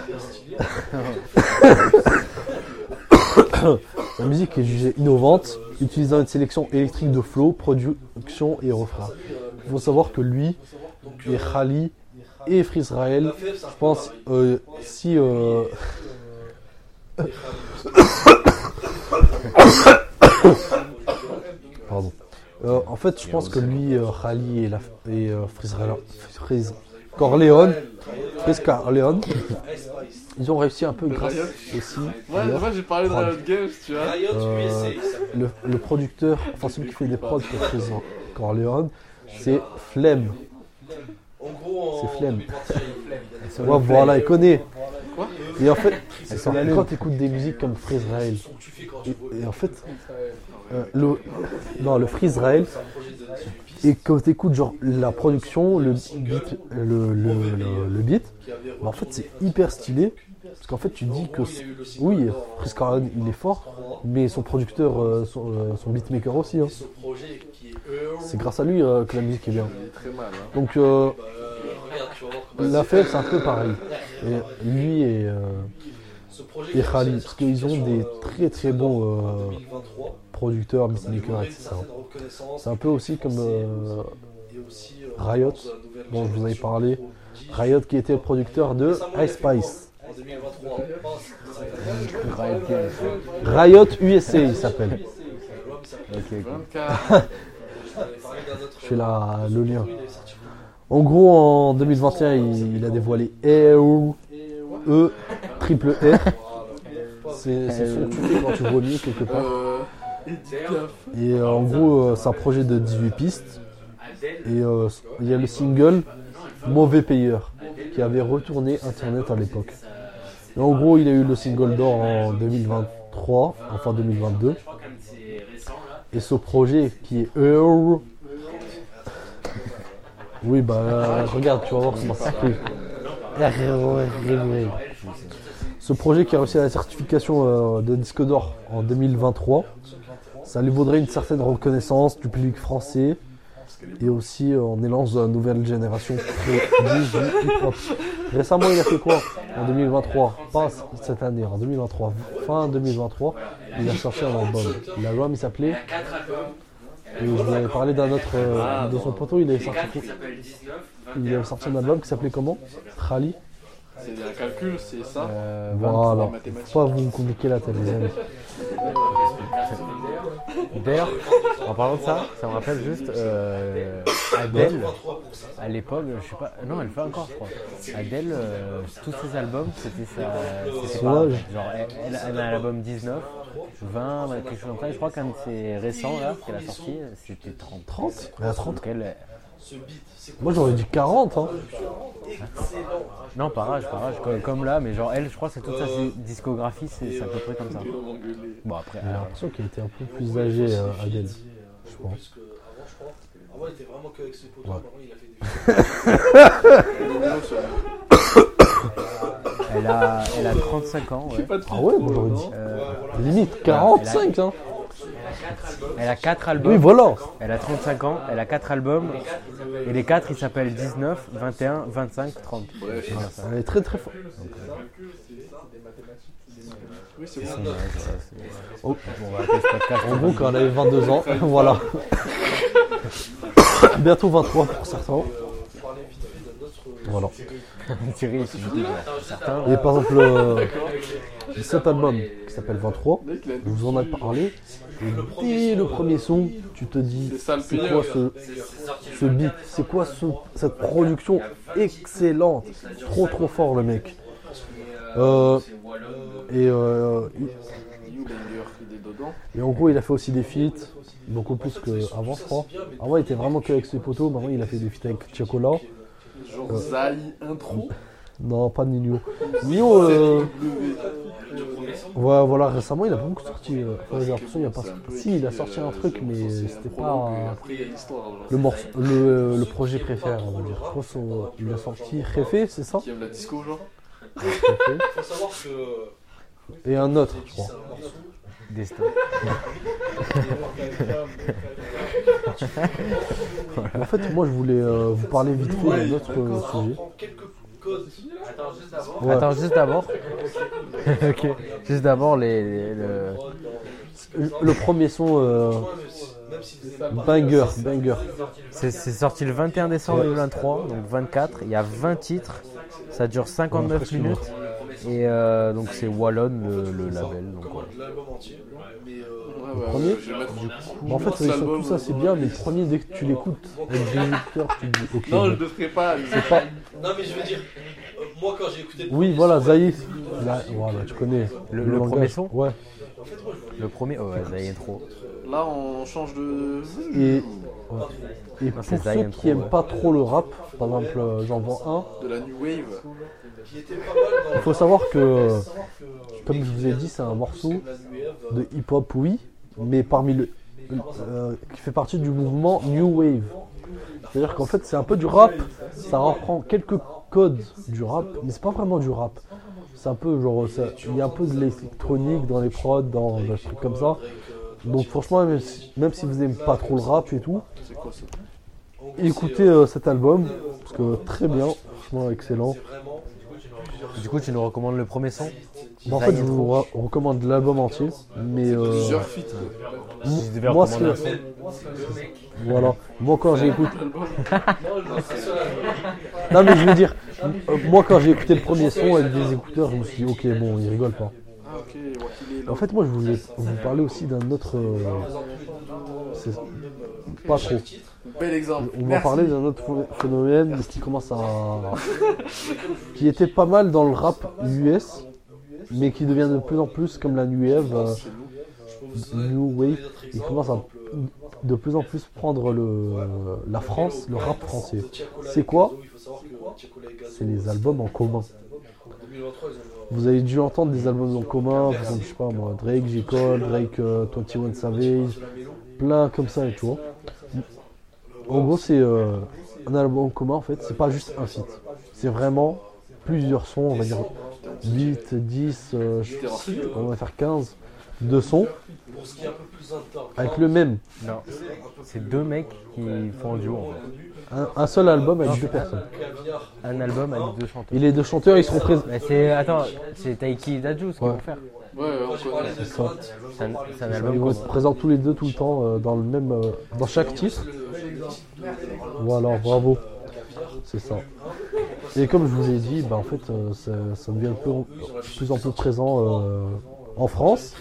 La musique est jugée innovante, utilisant une sélection électrique de flow, production et refrain. Il faut savoir que lui et Khali et Frisraël, je pense, euh, si. euh, Pardon. Euh, en fait, je pense que lui, euh, Khali et, la, et euh, Frisraël, Fris- Corleone, ils ont réussi un peu grâce aussi. Ouais, moi j'ai parlé de. Riot Games, tu vois. Euh, le, le producteur, enfin celui qui fait des prods pour Fris Corleone, c'est Flemme. En gros, en C'est flemme. 2021, il- il a des- Ouais, voilà, il connaît. Quoi Et en fait, quand, tu écoutes des musiques comme Frisrael, Tu fais quand tu et, et en fait, euh, le, non, le Frisrael, C'est un projet de 18 pistes et quand tu écoutes genre la production, le beat, le, le, beat, bah, en fait c'est hyper stylé. Parce qu'en fait tu dis que oui, Chris Corleone il est fort, mais son producteur, euh, son, euh, son beatmaker aussi. hein. C'est grâce à lui euh, que la musique est bien. Donc euh, la fête c'est un peu pareil. Et lui et, euh, et qui a Khali, reçu la parce qu'ils ont des certification, très très bons euh, 2023. producteurs, beatmakers, etc. C'est un peu aussi comme euh, euh, Riot, dont je vous avais parlé. Pro 10. Riot qui était le producteur de Ice Spice. En 2023. Pas- Riot USA il s'appelle. L'homme, il s'appelle- Ok, ok. 24. je fais la, le lien. En gros, en 2021, il, il a dévoilé E, E, triple R. C'est c'est ce que tu quand tu vomis quelque part. Et euh, en gros, euh, c'est un projet de 18 pistes. Et euh, il y a le single Mauvais Payeur qui avait retourné Internet à l'époque. Et en gros, il a eu le single d'or en 2023, enfin 2022. Et ce projet qui est E, oui, bah regarde, tu vas voir comment ça s'écrit. Ce projet qui a réussi à la certification euh, de disque d'or en 2023, ça lui vaudrait une certaine reconnaissance du public français et aussi euh, en élan de la nouvelle génération. Récemment, il a fait quoi? En 2023, pas cette année, en 2023, fin 2023, il a sorti un album. L'album, il s'appelait. Et je vous avais parlé d'un autre. euh, de son poteau, il avait sorti, il avait sorti un album qui s'appelait comment? Khali. c'est un calcul, c'est ça. Euh, Voilà. Faut pas vous compliquer la tête, les amis. D'ailleurs, en parlant de ça, ça me rappelle juste euh, Adèle. À l'époque, je sais pas, non, elle le fait encore, je crois. Adèle, euh, tous ses albums, c'était sa. c'était Son pas- âge. Genre, elle, elle- elle a un album 19, 20, ouais, quelque chose comme ça. Je crois qu'un de ses récents, là, qu'elle a sorti, c'était 30. 30 Elle a 30 Donc elle. Ce beat, c'est Moi j'aurais dit 40, hein. excellent. Non, par âge, par âge, comme, comme là, mais genre, elle, je crois que c'est toute sa discographie, c'est c'est à peu près comme ça. Bon, après, J'ai euh, l'impression qu'il était un peu plus âgé, euh, Adèle. Je pense. Avant, je crois. Avant, il était vraiment que avec ses potos. Ouais. Maintenant, il a fait des elle, a, elle a 35 ans, ouais. Ah ouais, moi j'aurais dit. Euh, Limite 45, hein. Elle a 4 albums. Oui, voilà. Elle a 35 ans, elle a 4 albums, et les 4 ils s'appellent 19, 21, 25, 30. Bref. Voilà, ça. Elle est très très forte. Oui, c'est bon. ouais, Oh. Bon, on va arrêter ce podcast. En gros, quand elle avait 22 ans, voilà. Bientôt 23 pour certains. parler vite fait d'un autre. Voilà. Thierry, il se dit, certains. Et par exemple, euh, cet album qui s'appelle 23, Mec, il a je vous en ai parlé. Et dès le premier son, tu te dis, C'est quoi ce, ce beat? C'est quoi ce- cette production excellente? Trop trop fort le mec. Euh, et, euh, et en gros, il a fait aussi des feats, beaucoup plus qu'avant, je crois. Avant, il était vraiment que avec ses potos. Maintenant, il a fait des feats avec Chocolat. Genre Zai intro. Non, pas Nino. Nino, euh, ouais, voilà, récemment, il a pas beaucoup sorti. euh, enfin, j'ai l'impression, il y a pas. Si, il a sorti un truc, mais c'était pas euh, Après, il y a l'histoire. genre. le, morceau, le, le projet préféré, on va dire. Je crois son- il a sorti Réfé, c'est ça? Qui aime la disco, genre Réfé. Faut savoir que. Et un autre, je crois. Destin. En fait, moi, je voulais euh, vous parler vite fait Ouais, d'un autre on euh, va sujet. reprendre quelques codes. Attends, juste avant. Ouais. Attends, juste d'abord. ok. Juste d'abord, les, les- le... Premier son, euh, banger, banger. c'est sorti le 21 décembre 2023, donc 24. Il y a 20 titres. Ça dure 59 Ouais, minutes. Et euh, donc c'est Wallon le, le label. Donc, Comment voilà. l'album entier. Mais euh, Ouais, ouais, premier Bon, en fait, C'est ils sont tous assez bien, mais le premier, dès que tu l'écoutes avec des écouteurs, tu te dis, ok. Non, je bon. le ferai pas. C'est pas... Non, mais je veux dire, euh, moi quand j'ai écouté le Oui, voilà, son, Zaï. Là, voilà, tu connais. Le- le langage. premier son Ouais. Le premier, oh, ouais, ça trop. Là, on change de. Et, ouais. Et Non, pour c'est ceux qui aiment ouais. pas trop le rap, par exemple, euh, j'en vois un. De la New Wave. Il faut savoir que, euh, que, comme je vous ai dit, c'est un morceau euh, de hip-hop, oui, mais parmi le. euh, qui fait partie du mouvement New Wave. C'est-à-dire qu'en fait, c'est un peu du rap, ça reprend quelques codes du rap, mais c'est pas vraiment du rap. C'est un peu genre, il y a un peu de l'électronique dans les prods, dans des trucs comme ça. Donc franchement, même si, même si vous aimez pas trop le rap et tout, écoutez euh, cet album, parce que très bien, franchement excellent. Du coup, tu nous recommandes le premier son Bon, en fait, je vous re- recommande l'album entier, mais euh, Plusieurs feats. Si devais moi, c'est- son. voilà. Moi, quand j'ai écouté, Non, mais je veux dire, moi quand j'ai écouté le premier son avec des écouteurs, je me suis dit, ok, bon, il rigole pas. Ah. En fait, moi, je voulais vous parler aussi d'un autre. euh, c'est- pas trop. Bel exemple. On va parler d'un autre ph- phénomène qui commence à. qui était pas mal dans le rap US, mais qui devient de plus en plus comme la New Wave. euh, New Wave, il commence à de plus en plus prendre le, la France, le rap français. C'est quoi? C'est les albums en commun. Vous avez dû entendre des albums en commun, par exemple, je sais pas moi, Drake, J. Cole, Drake, euh, 21 Savage, plein comme ça et tout. En gros, c'est euh, un album en commun en fait, c'est pas juste un feat. C'est vraiment plusieurs sons, on va dire 8, 10, euh, on va faire 15 de sons avec le même. Non, c'est deux mecs qui font un duo en fait. Un, un seul album avec deux personnes. Un album avec deux chanteurs. Et les deux chanteurs, ils seront présents. Mais c'est. Attends, c'est Taiki et Dajou ce qu'ils vont faire. Ouais, ouais, on connaît. ça. C'est un, c'est un Ils album vont être commun. présents tous les deux tout le temps euh, dans le même, euh, dans chaque titre. Voilà, bravo. C'est ça. Et comme je vous ai dit, bah, en fait, euh, ça, ça devient de plus de plus en plus présent euh, en France.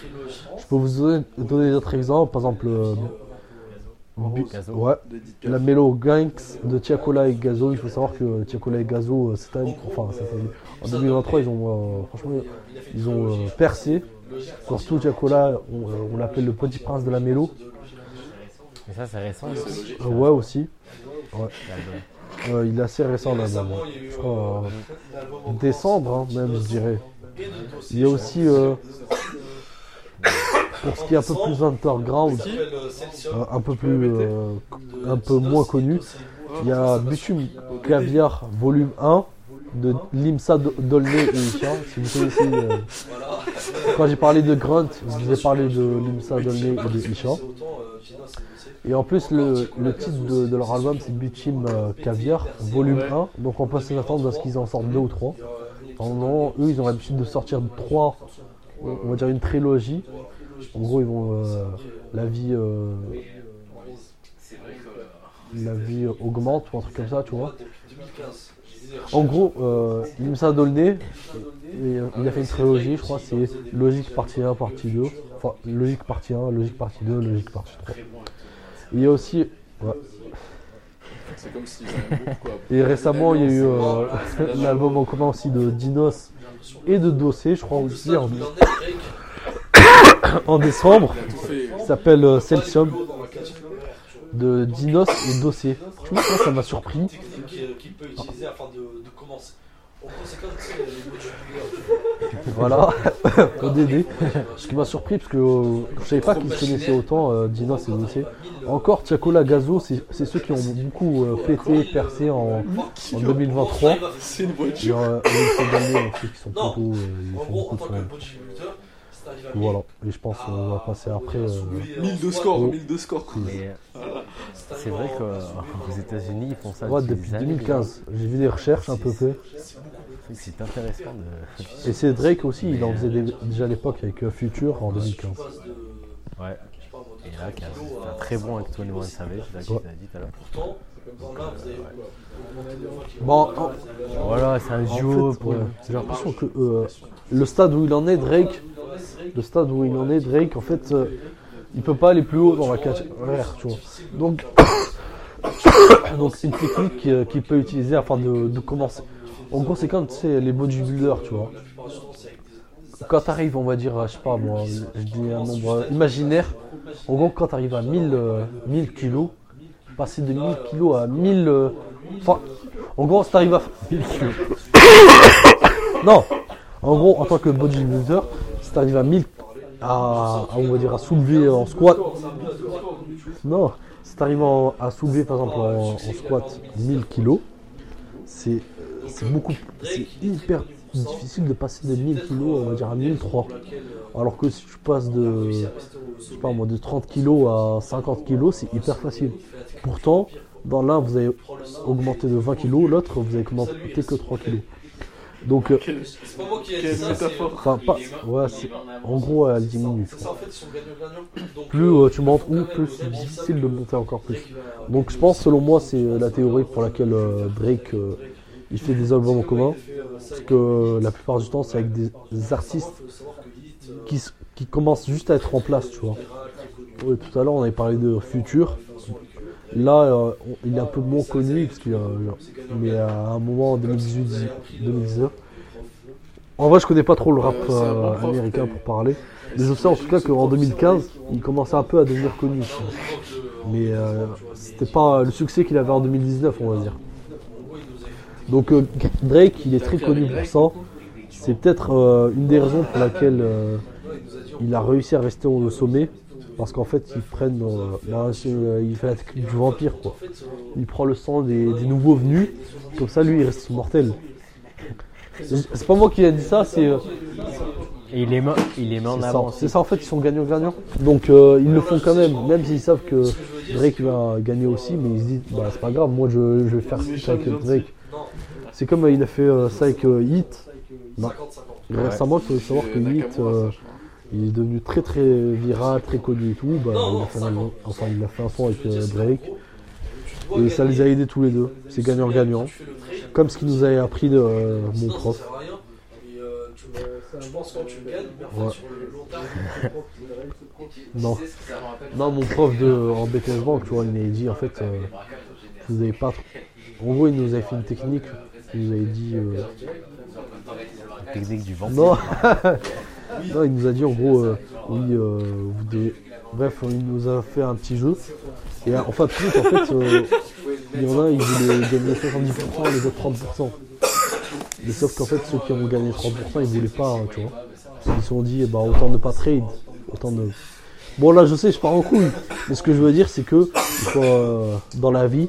Je peux vous donner, donner d'autres exemples, par exemple, euh, Ouais, la Mélo Gangs de Tiakola et Gazo. Il faut savoir que Tiakola et Gazo, euh, cette année, enfin, cette année, en 2023, ils ont, euh, franchement, ils ont euh, percé. Surtout Tiakola, on, euh, on l'appelle le petit prince de la Mélo. Mais ça, c'est récent. Euh, ouais, aussi. Euh, il est assez récent l'album. Je crois, euh, euh, décembre, hein, même, je dirais. Il y a aussi, euh, pour ce qui est un peu plus underground, euh, euh, un peu plus, euh, un peu moins connu, il y a Bitume Caviar volume 1 de Limsa Do- Dolné et Isha. Si vous connaissez, euh, quand j'ai parlé de Grunt, je vous ai parlé de Limsa Dolné et de Isha. Et en plus, le, le titre de, de leur album, c'est Bichim euh, Caviar, volume 1. Donc on peut s'attendre à ce qu'ils en sortent deux ou trois. Normalement, eux, ils ont l'habitude de sortir trois, on on va dire une trilogie. En gros, ils vont. euh, la vie. euh, la vie augmente ou un truc comme ça, tu vois. Depuis 2015. J'ai des En gros, euh, Limsa Dolné, euh, il a fait une trilogie, je crois, c'est Logique partie 1, partie 2. Enfin, Logique partie 1, Logique partie 2, Logique partie 3. Il y a aussi. ouais. Et récemment, il y a eu euh, l'album en commun aussi de Dinos et de Dossé, je crois aussi, en, Il en décembre. S'appelle euh, Celsium de Dinos et Dossé. Franchement, ça, ça m'a surpris. Voilà, ODD. Ce qui m'a surpris, parce que euh, je savais pas qu'ils se connaissaient autant, euh, Dina et Gauthier. Encore, Tiakola, Gazo, c'est ceux qui ont beaucoup euh, pété, percé en, en 2023. C'est une Et voiture. euh, et ils sont gagnés, ceux qui sont plutôt. ils font beaucoup de Voilà, et je pense qu'on va passer après. euh, 1000 de score, Oh. 1000 de score. c'est vrai qu'aux États-Unis, ils font ça ouais, depuis, depuis des années, 2015. J'ai vu des recherches un peu fait. déjà. C'est intéressant de. Et c'est Drake aussi, il en faisait des- déjà à l'époque avec euh, Future en 2015. Ouais. Et là, qui un très bon avec 21 Savage, là, qui Ouais. dit tout à l'heure. Pourtant, bon, là, vous avez. Bon, en- Voilà, c'est un En duo fait, pour. ouais, j'ai l'impression que euh, le stade où il en est, Drake, le stade où il en est, Drake, en fait, euh, il peut pas aller plus haut dans la carrière, tu vois. Donc, donc c'est une technique euh, qu'il peut utiliser afin de, de commencer. En gros, c'est comme tu sais, les bodybuilders, tu vois. Quand tu arrives, on va dire, je sais pas moi, je dis un nombre imaginaire. En gros, quand tu arrives à 1000, euh, 1000 kilos, passer de 1000 kilos à 1000. euh, Enfin, en gros, si tu arrives à 1000 kilos. Non, en gros, en tant que bodybuilder, si tu arrives à 1000, à, on va dire, à soulever en squat. Non, si tu arrives à soulever par exemple en, squat 1000 kilos, c'est beaucoup, c'est hyper difficile de passer de 1000 kilos, on va dire à 1003. Alors que si tu passes de, je sais pas moi, de 30 kilos à 50 kilos, c'est hyper facile. Pourtant, dans l'un, vous avez augmenté de 20 kilos, l'autre, vous avez augmenté que 3 kilos. Donc, euh, C'est pas moi qui ai dit ça, enfin, pas, ouais, en gros, elle diminue. ça, en fait. Donc, Plus euh, tu montes haut, plus c'est difficile de monter encore plus. Donc je pense, selon moi, c'est euh, la théorie pour laquelle euh, Drake euh, il fait des albums en commun. Parce que la plupart du temps, c'est avec des, artistes qui, s- qui commencent juste à être en place, tu vois. Ouais, tout à l'heure, on avait parlé de Future. Là, euh, il est un peu moins connu, parce qu'il, euh, mais à un moment en 2018-2019. En vrai, je connais pas trop le rap euh, américain pour parler. Mais je sais en tout cas qu'en 2015, il commençait un peu à devenir connu. Mais euh, c'était pas le succès qu'il avait en 2019, on va dire. Donc Drake, il est très connu pour ça. C'est peut-être une des raisons pour laquelle il a réussi à rester au sommet. Parce qu'en fait, ils prennent, euh, bah, euh, il fait la technique du vampire, quoi. Il prend le sang des, des nouveaux venus, comme ça, lui, il reste immortel. C'est pas moi qui ai dit ça, c'est euh, Et il est mis, il est mis en c'est ça. avant. C'est ça, en fait, ils sont gagnants-gagnants. Donc euh, ils le font quand même, même s'ils savent que Drake va gagner aussi, mais ils se disent, bah c'est pas grave, moi je, je vais faire ça avec Drake. C'est comme euh, il a fait euh, ça avec Hit. Non. Récemment, il faut savoir que Hit, Euh, il est devenu très très viral, très connu et tout. Bah, il, a fait un, enfin, il a fait un son avec euh, Drake. Et ça les a aidés tous les deux. C'est gagnant-gagnant. Comme ce qu'il nous avait appris de euh, mon prof. Je pense que tu gagnes, mais en fait, Ouais. sur le long terme, Non. Non, mon prof de, en BTS Bank, tu vois, il m'avait dit en fait, euh, vous avez pas. trop- En gros, il nous avait fait une technique. Il nous avait dit. euh, Technique du vent. Non, il nous a dit en gros, euh, oui, euh. Bref, il nous a fait un petit jeu. Et euh, en fait, plus, en fait, euh, il y en a, ils voulaient gagner 70%, les autres 30%. Mais sauf qu'en fait, ceux qui ont gagné 30%, ils voulaient pas, tu vois. Ils se sont dit, bah, autant ne pas trade, autant de. Bon, là, je sais, je pars en couille. Mais ce que je veux dire, c'est que, dans la vie,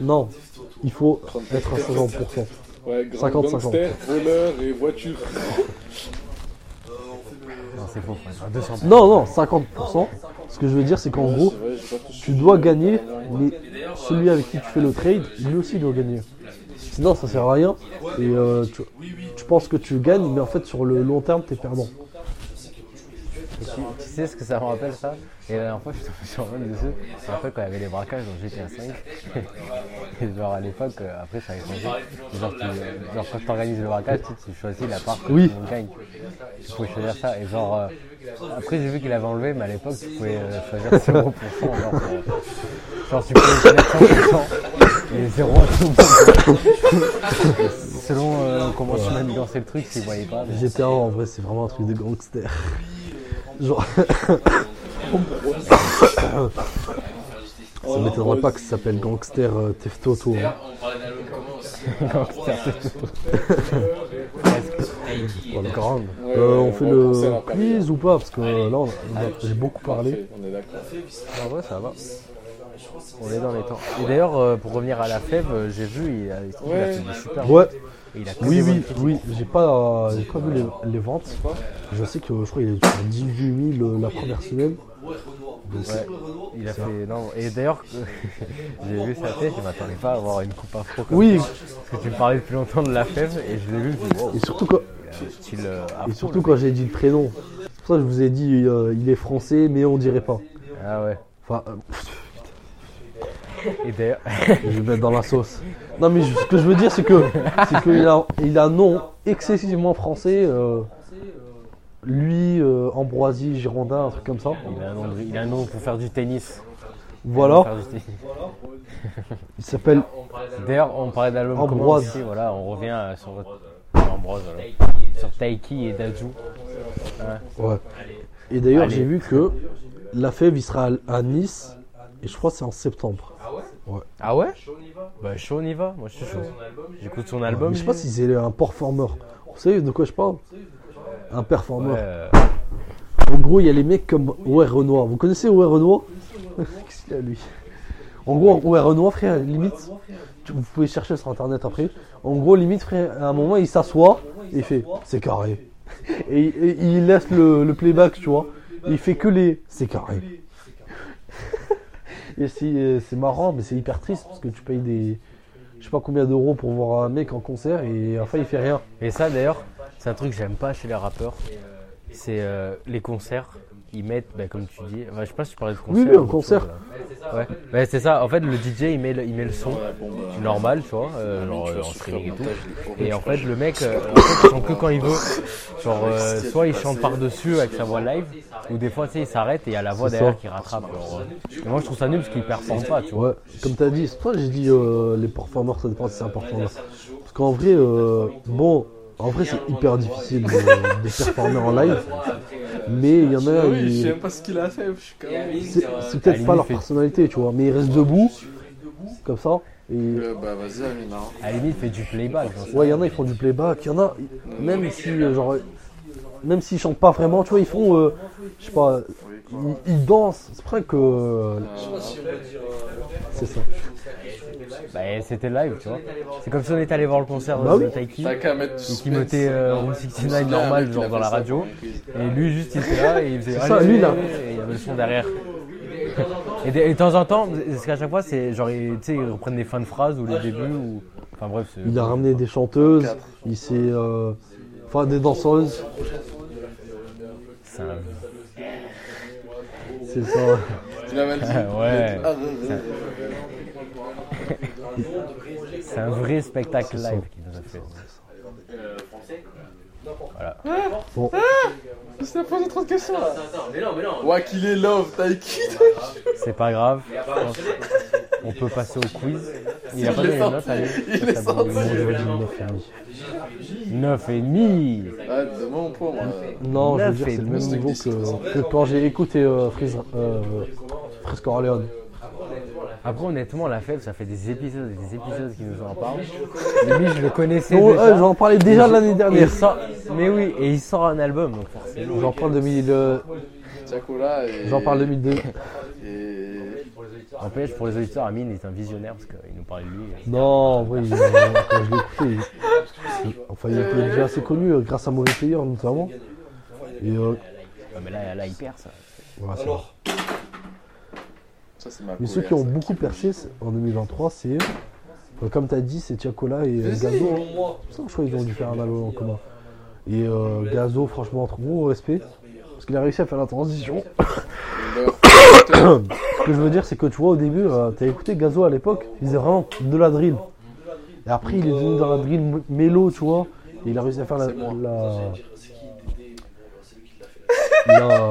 non, il faut être à 50%. Ouais, grand 50, gangster, voleur et voiture. Non, c'est faux. frère. 200. Non, non, 50%. Ce que je veux dire, c'est qu'en gros, tu dois gagner, mais celui avec qui tu fais le trade, lui aussi doit gagner. Sinon, ça sert à rien. Et euh, tu, tu penses que tu gagnes, mais en fait, sur le long terme, tu es perdant. Et tu, tu sais ce que ça me rappelle ça Et la dernière fois, je suis tombé sur un dessus. Je me rappelle quand il y avait les braquages dans GTA 5. Et genre à l'époque, euh, après ça a changé. Genre, tu- genre quand tu organises le braquage, tu, tu choisis la part que Oui. tu gagne. Tu pouvais choisir ça. Et genre, euh, après j'ai vu qu'il avait enlevé, mais à l'époque tu pouvais euh, choisir 0%. Genre, genre tu pouvais choisir 100% et 0 Selon euh, comment tu manigançais le truc, tu voyais pas. mais- GTA, en vrai, c'est vraiment un truc de gangster. Genre. Ça m'étonnerait pas que ça s'appelle Gangster euh, Teftoto. hein. Euh, on fait le quiz ou pas Parce que euh, là, on a- j'ai beaucoup parlé. On est d'accord. En vrai, ça va. On est dans les temps. Et d'ailleurs, euh, pour revenir à la fève, euh, j'ai vu, il a, il a fait des super. Ouais, il a que oui, oui, oui. J'ai pas, euh, pas vu les, les ventes. Je sais que je crois qu'il est sur 18 000 la première semaine. Ouais. Il a fait. Non, et d'ailleurs, j'ai vu sa tête, je m'attendais pas à avoir une coupe afro comme Oui, ça. Parce que tu me parlais depuis longtemps de la fève, et je l'ai vu, je me dis, wow, et surtout quand, euh, et surtout quand j'ai dit le prénom. C'est pour ça que je vous ai dit, euh, il est français, mais on dirait pas. Ah ouais. Enfin, euh, Et d'ailleurs, je vais mettre dans la sauce. Non, mais je- ce que je veux dire, c'est que c'est qu'il a, il a un nom excessivement français. euh, lui, euh, Ambroisie, Girondin, un truc comme ça. il a un nom, de- il a un nom pour faire du tennis. Voilà, faire du tennis. il s'appelle D'ailleurs, on parlait d'album Ambroise. aussi, voilà, on revient euh, sur votre Ambroise, voilà. sur Taiki et Daju. Ouais. Et d'ailleurs, Allez. j'ai vu que la fève, il sera à à Nice. Et je crois que c'est en septembre. Ah ouais Bah chaud on y va, moi je suis chaud. J'écoute son album. Mais je sais pas si c'est un performer. Vous savez de quoi je parle Un performer. Ouais, euh, En gros, il y a les mecs comme Ouais Renoir. Vous connaissez Ouais Renoir Qu'est-ce qu'il a lui En gros, Ouais Renoir, frère, limite, vous pouvez chercher sur internet après. En gros, limite, frère, à un moment, il s'assoit et il fait C'est carré. Et, et il laisse le, le playback, tu vois. Il fait que les C'est carré. C'est marrant, mais c'est hyper triste parce que tu payes des. Je sais pas combien d'euros pour voir un mec en concert et enfin il fait rien. Et ça d'ailleurs, c'est un truc que j'aime pas chez les rappeurs. C'est euh, les concerts. Ils mettent, bah, comme tu dis, je sais pas si tu parlais de concert. oui, un concert. chose. Ouais, c'est ça. En fait, le DJ il met le, il met le son normal, tu vois, euh, genre euh, en streaming et tout. Et en fait, le mec, euh, en fait, il chante que quand il veut. Genre, soit il chante par-dessus avec sa voix live, ou des fois, tu sais, il s'arrête et il y a la voix derrière qui rattrape. genre. Et moi, je trouve ça nul parce qu'il performe pas, tu vois. Ouais, comme tu as dit, c'est pour ça que j'ai dit les performers, ça dépend si c'est un performer. Parce qu'en vrai, euh, bon, en vrai, c'est hyper difficile de, de performer en live. Mais il y en a, oui, je sais même pas ce qu'il a fait. Je suis quand même. c'est À peut-être pas leur fait- personnalité, tu vois. Mais ils restent debout, comme ça. Et Euh, Bah vas-y, Amina. À la limite, il fait du playback. ouais, il y en a, ils font du playback. Il y en a, même si, euh, genre, même s'ils chantent pas vraiment, tu vois, ils font, euh, je sais pas, ils, ils dansent. C'est vrai que euh, Je sais pas si on va dire. euh, c'est ça. Bah, c'était live, tu vois. C'est comme si on était allé voir le concert Bah de oui. Taiki. T'as qu'à mettre. Et qui mettait euh, Room 69 normal, genre dans la radio. Et lui, juste, il était là et il faisait. C'est ça, Allez, lui, là. Et il y avait le son derrière. Et de, et de temps en temps, parce qu'à chaque fois, c'est genre, ils- tu sais, ils reprennent des fins de phrases ou les débuts. Ou... Enfin bref, c'est. Il a ramené des chanteuses, il s'est, euh, enfin des danseuses. C'est un- C'est ça. Tu l'as mal dit. Ouais. Ah, C'est un vrai spectacle live qu'il nous a fait. Je t'ai posé trop de questions là. Attends, mais non, mais non. Ouais, qu'il est love, Taiki. C'est pas grave. On peut passer au quiz. Il a pas donné les notes, allez. Il est sorti. Moi, j'aurais dit 9,5. 9 et demi. Ah, moi. Non, je veux Neuf dire, et c'est le même niveau que, que quand j'ai écouté euh, Freeze, euh. Après, honnêtement, la fête, ça fait des épisodes et des épisodes qui nous en parlent. Lui, je le connaissais déjà. euh, J'en parlais déjà l'année Et il dernière. sort- Mais oui, et il sort un album, donc forcément. J'en parle 2000, euh, Tiakola et. j'en parle 2002. N'empêche, pour les auditeurs, Amine est un visionnaire parce qu'il nous parlait de lui. Non, oui, euh, quand je l'ai écouté, il- enfin, il était déjà assez connu euh, grâce à Mauvais Payeur notamment. Et euh, Ouais, mais là, là, il perd ça. voilà, c'est Alors, Ça, c'est ma Mais ceux colère, qui ont ça. beaucoup percé c'est- en 2023, c'est, euh, comme tu as dit, c'est Tiakola et euh, Gazo. hein. selon moi, C'est pour ça que je crois qu'ils ont dû faire un album en commun. Et euh, Gazo, franchement, trop gros respect. Parce qu'il a réussi à faire la transition. Ce que je veux dire, c'est que tu vois, au début, euh, t'as écouté Gazo à l'époque, il faisait vraiment de la drill. Et après, il est devenu dans la drill mélo, tu vois. Et il a réussi à faire la,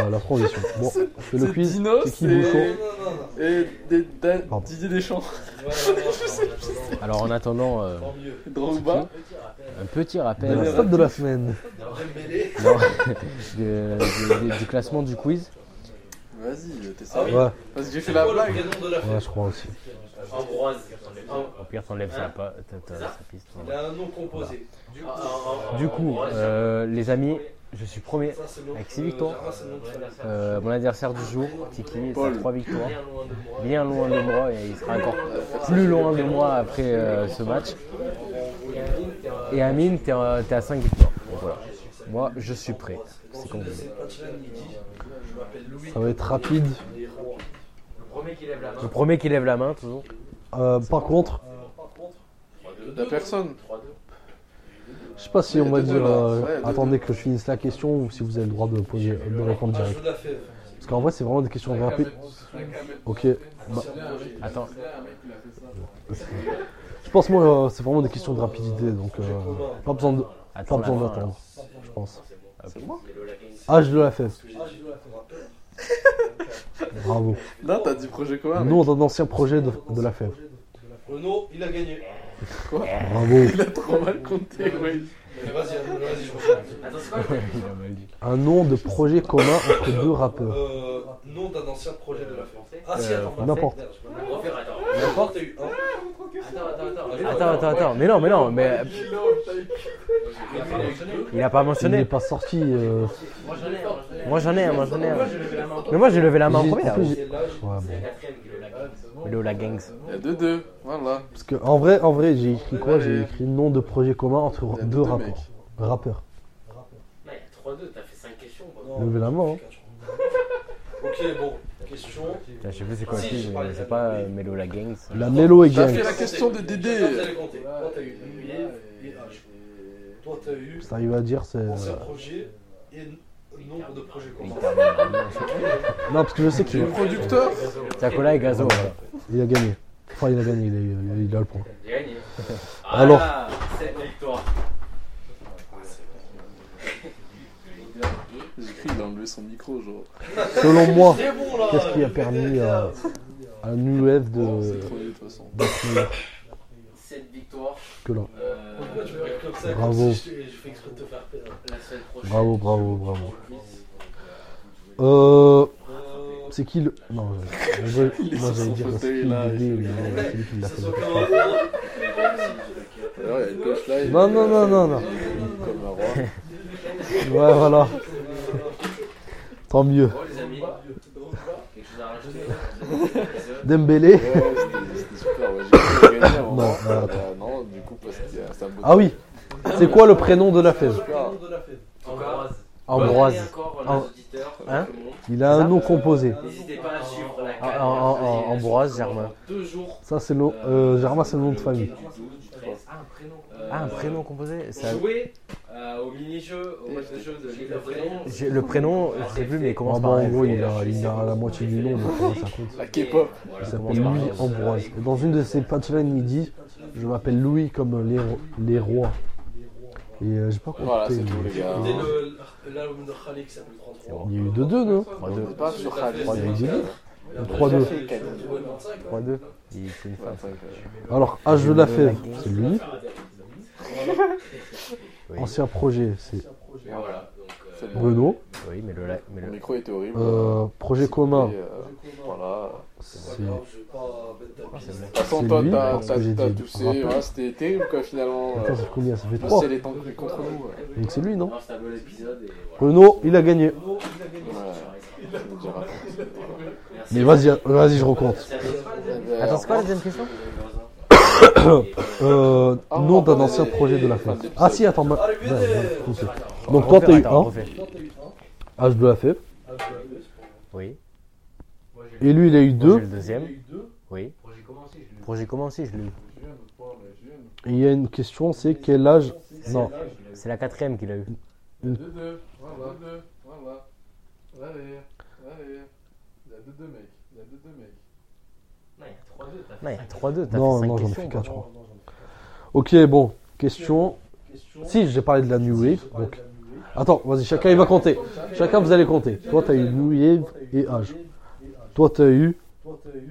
la, transition. Bon, je fais le quiz. C'est qui Bouchon Et. Didier Deschamps. Alors, en attendant, euh, Drogba. un petit rappel stat de la semaine. non, de- de- de- du classement du quiz. Vas-y, t'es Ah sérieux Ouais, Parce que j'ai fait la blague. prénom de la ouais, je crois aussi. Ambroise. Au pire, t'enlèves sa, pa- ta, ta- sa piste. Il a un nom composé. Du coup, Du coup, euh, les amis, je suis premier c'est avec six euh, victoires. C'est famille. Euh, mon adversaire du jour, Tiki, Paul. 3 victoires. Bien loin de moi. Et il sera encore plus loin de moi après euh, ce match. Et Amine, t'es euh, t'es à 5 victoires. Donc voilà. Moi, je suis prêt. C'est comme. Ça va être rapide. Le premier qui lève la main. Le premier qui lève la main, toujours. Euh, par contre, Y'a personne. Je sais pas si on a va dire euh, Ouais, deux, attendez que je finisse la question ou si vous avez le droit de poser, de répondre Ah, je direct. de. Parce qu'en vrai, c'est vraiment des questions rapides. Ok. Bah, Attends, je pense moi, euh, c'est vraiment des questions de rapidité, donc euh, pas besoin de, pas la besoin fin, d'attendre, je pense. C'est moi Âge de la fève. Ah, je veux la fève. Bravo. Non, t'as dit projet commun. Nom d'un ancien projet de, de la fève. Renaud, il a gagné. Bravo. Il a trop mal compté, ouais. Vas-y, vas-y, je. Un nom de projet commun entre deux rappeurs. Euh, nom d'un ancien projet de la fête. Ah si, Euh, attends, N'importe. Refaire, attends. N'importe. Attends, attends, attends. Attends, attends, attends. Mais non, mais non, mais euh, il a pas Il n'est mentionné. pas sorti. euh, Moi j'en ai un, moi j'en ai un. Moi, j'en ai un, moi, j'en ai un. Mais moi, j'ai levé la main en j'ai- premier. en plus, j'ai- Ouais, bon. Lève la gangs. Il y a deux deux. Voilà. Parce que en vrai, en vrai, j'ai écrit quoi? J'ai écrit nom de projet commun entre deux rappeurs. Mecs. Rappeurs. Non, il y a 3-2, t'as fait 5 questions. Levez la main. hein. Ok, bon, question. Je sais plus c'est quoi Si, qui, j'ai mais c'est pas la euh, Melo la gangs. La Mélo et T'as Gang. fait la question de Dédé. Toi, t'as t'as eu. Toi, t'as eu Ça arrive à dire, c'est. ancien projet et nombre de projets communs. Non, parce que je sais J'ai qu'il le producteur. Sakola et Gazo. il a gagné. Enfin, il a gagné, il a, il a le point. J'ai gagné. Alors. Ah, c'est la victoire. Qu'il a enlevé son micro, genre. Selon moi, qu'est-ce qui a permis à, à New Wave de. C'est trop vieux, de toute façon. d'être 7 victoires. que là. Euh, Pourquoi tu me regardes comme ça Bravo. comme si je, je fais exprès de te faire perdre la semaine prochaine. Bravo, bravo, bravo. Euh. Euh, C'est qui le. Non, je- Il moi j'allais dire c'est qui il non, l'a fait. un il il- Non, non, non, non, non. Comme un roi. Ouais, voilà. Tant mieux. Bon, les amis, quelque chose à rajouter Dembélé. Ouais, c'était c'était super. Ouais, j'ai cru qu'il gagnait avant. Non, non, Euh, attends. non, du coup, parce qu'il y a- c'est un beau. Ah oui. C'est quoi le prénom de la fève. Ambroise. Ambroise. Hein. Il a un nom composé. N'hésitez pas à suivre la Ah, canne. en- en- Ambroise Germain. Deux jours. Ça, c'est le. Euh, Germain, c'est le nom de famille. Du 12, du 13. Ah, un prénom. Ah, un prénom composé ça... Jouer euh, au mini-jeu, au match de jeu de Ligue of Legends. Le prénom, je sais plus, mais il Ah, commence bah, par en gros, il a, il a la moitié du nom, donc comment ça compte La K-pop. Il s'appelle Louis Ambroise. Et dans une de ses punchlines, il dit Je m'appelle Louis comme les, ro- les rois. Et euh, j'ai pas compris. Voilà, c'est tout, les gars. L'album de Khalid qui s'appelle 33. Il y a eu 2-2, non 3-2. On est pas sur Khalid. Il y a eu 2-2. Il a 3-2. déjà fait 25, 3-2. Il fait une face. 25, euh, Alors, H de la fève, c'est lui. Oui, Ancien projet, c'est Et voilà. Donc, euh, oui mais le, la- mais Mon le- micro était horrible. Euh, projet commun, Et, euh, Voilà. c'est. Je vais pas mettre ta c'est piste. vrai. De toute façon, C'est toi, lui, t'as parce que j'ai t'as- t'as dit toussé. rappel. Ouais, c'était terrible, quoi, finalement. Attends, ça fait combien Ça fait là, 3. C'est les temps qui contre nous. ouais. Donc c'est lui, non non, c'est un bon épisode. Et voilà. Renault, il a gagné. Ouais. Mais vas-y, vas-y, je recompte. Attends, c'est quoi la deuxième question? Euh, Ah, nom d'un ancien les- projet de la d'épisode. Ah si, attends, bah, ouais, ouais. Donc toi, t'as eu Attends, 1, refais. Un. H de la fête. Oui. Et lui, il a eu Moi, 2. j'ai le deuxième. Oui. Projet commencé, je l'ai eu. Et il y a une question, c'est quel âge Non, C'est la quatrième qu'il a eu. Deux, deux. Voilà. Voilà. Allez. Allez. Il y a deux, deux mecs. Il y a deux, deux mecs. Non, il y a 3-2. t'as fait Non, il y a cinq. 3-2. T'as non, fait non, 5 j'en ai fait 4, je crois. Ok, bon, question. Si, j'ai parlé de la New Wave. Donc, attends, vas-y, chacun il va compter. Chacun vous allez compter. Toi, t'as eu New Wave et âge. Toi, t'as eu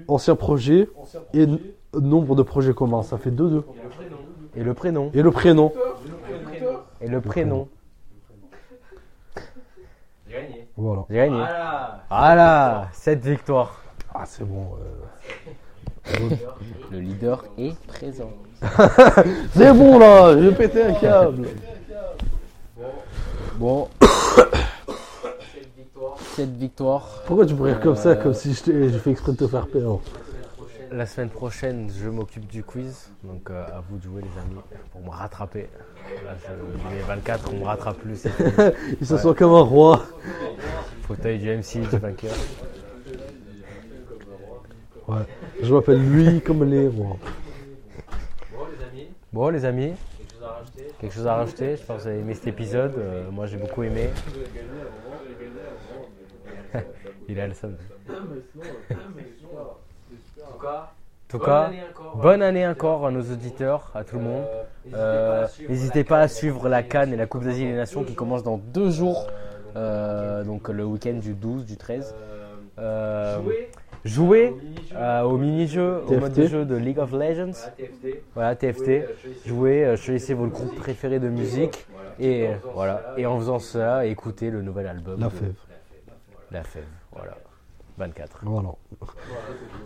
ancien projet et nombre de projets communs. Ça fait 2-2. Et le prénom. Et le prénom Et le prénom. J'ai gagné. Voilà. J'ai gagné. Voilà. Voilà, 7 victoires. Ah, c'est bon. euh. Le leader est présent. C'est bon là, j'ai pété un câble. Bon, Quelle victoire. 7 victoires. Pourquoi tu rire comme ça, comme si je fais exprès de te faire perdre La semaine prochaine, je m'occupe du quiz. Donc euh, à vous de jouer les amis pour me rattraper. Là, je, les 24, on me rattrape plus. c'est fini. Il se sent comme un roi. Fauteuil du MC, du vainqueur. Ouais. Je m'appelle lui comme les rois. Bon, les amis, Bon les amis, quelque chose à rajouter? Quelque chose à rajouter Je pense que vous avez aimé cet épisode. Euh, moi j'ai beaucoup aimé. Il a le seum. En tout cas, En tout bonne cas, année encore. bonne année encore à nos auditeurs, à tout le monde. Euh, N'hésitez pas à suivre la Cannes et la Coupe d'Asie des Nations qui commence dans deux jours. Euh, donc le week-end du 12, du 13. Euh, Jouer jouez au mini-jeu. euh, au mode de jeu de League of Legends. Voilà, TFT. Voilà, TFT. Jouez, euh, choisissez votre groupe préféré de musique. Et voilà. Et en faisant cela, écoutez le nouvel album. La de- fève. La fève, voilà. 24. Voilà.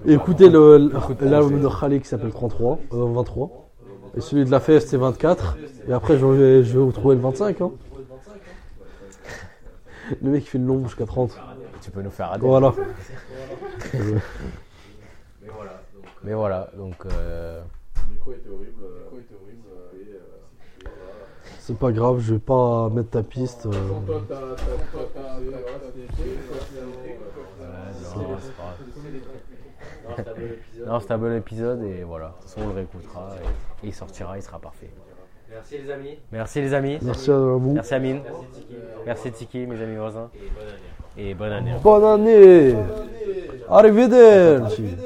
Écoutez l'album de Khalid qui s'appelle 33, euh, 23. Et celui de la fève c'est 24. Et après je vais, je vais vous trouver le 25. Hein. Le mec il fait le long jusqu'à 30. Tu peux nous faire rater. Voilà. Mais voilà. Donc, Mais voilà, donc euh, Le micro était horrible. Le micro était horrible. Et, euh, C'est pas grave, je vais pas mettre ta piste. euh. Non, c'est un bon épisode. Non, c'était un bon épisode et voilà. De toute façon, on le réécoutera et, et il sortira, il sera parfait. Merci les amis. Merci les amis. Merci à vous. Merci Amine. Merci Tiki. Merci Tiki, mes amis voisins. Et bonne année. E Bananê. Bananê. Arrivederci. Arrivederci.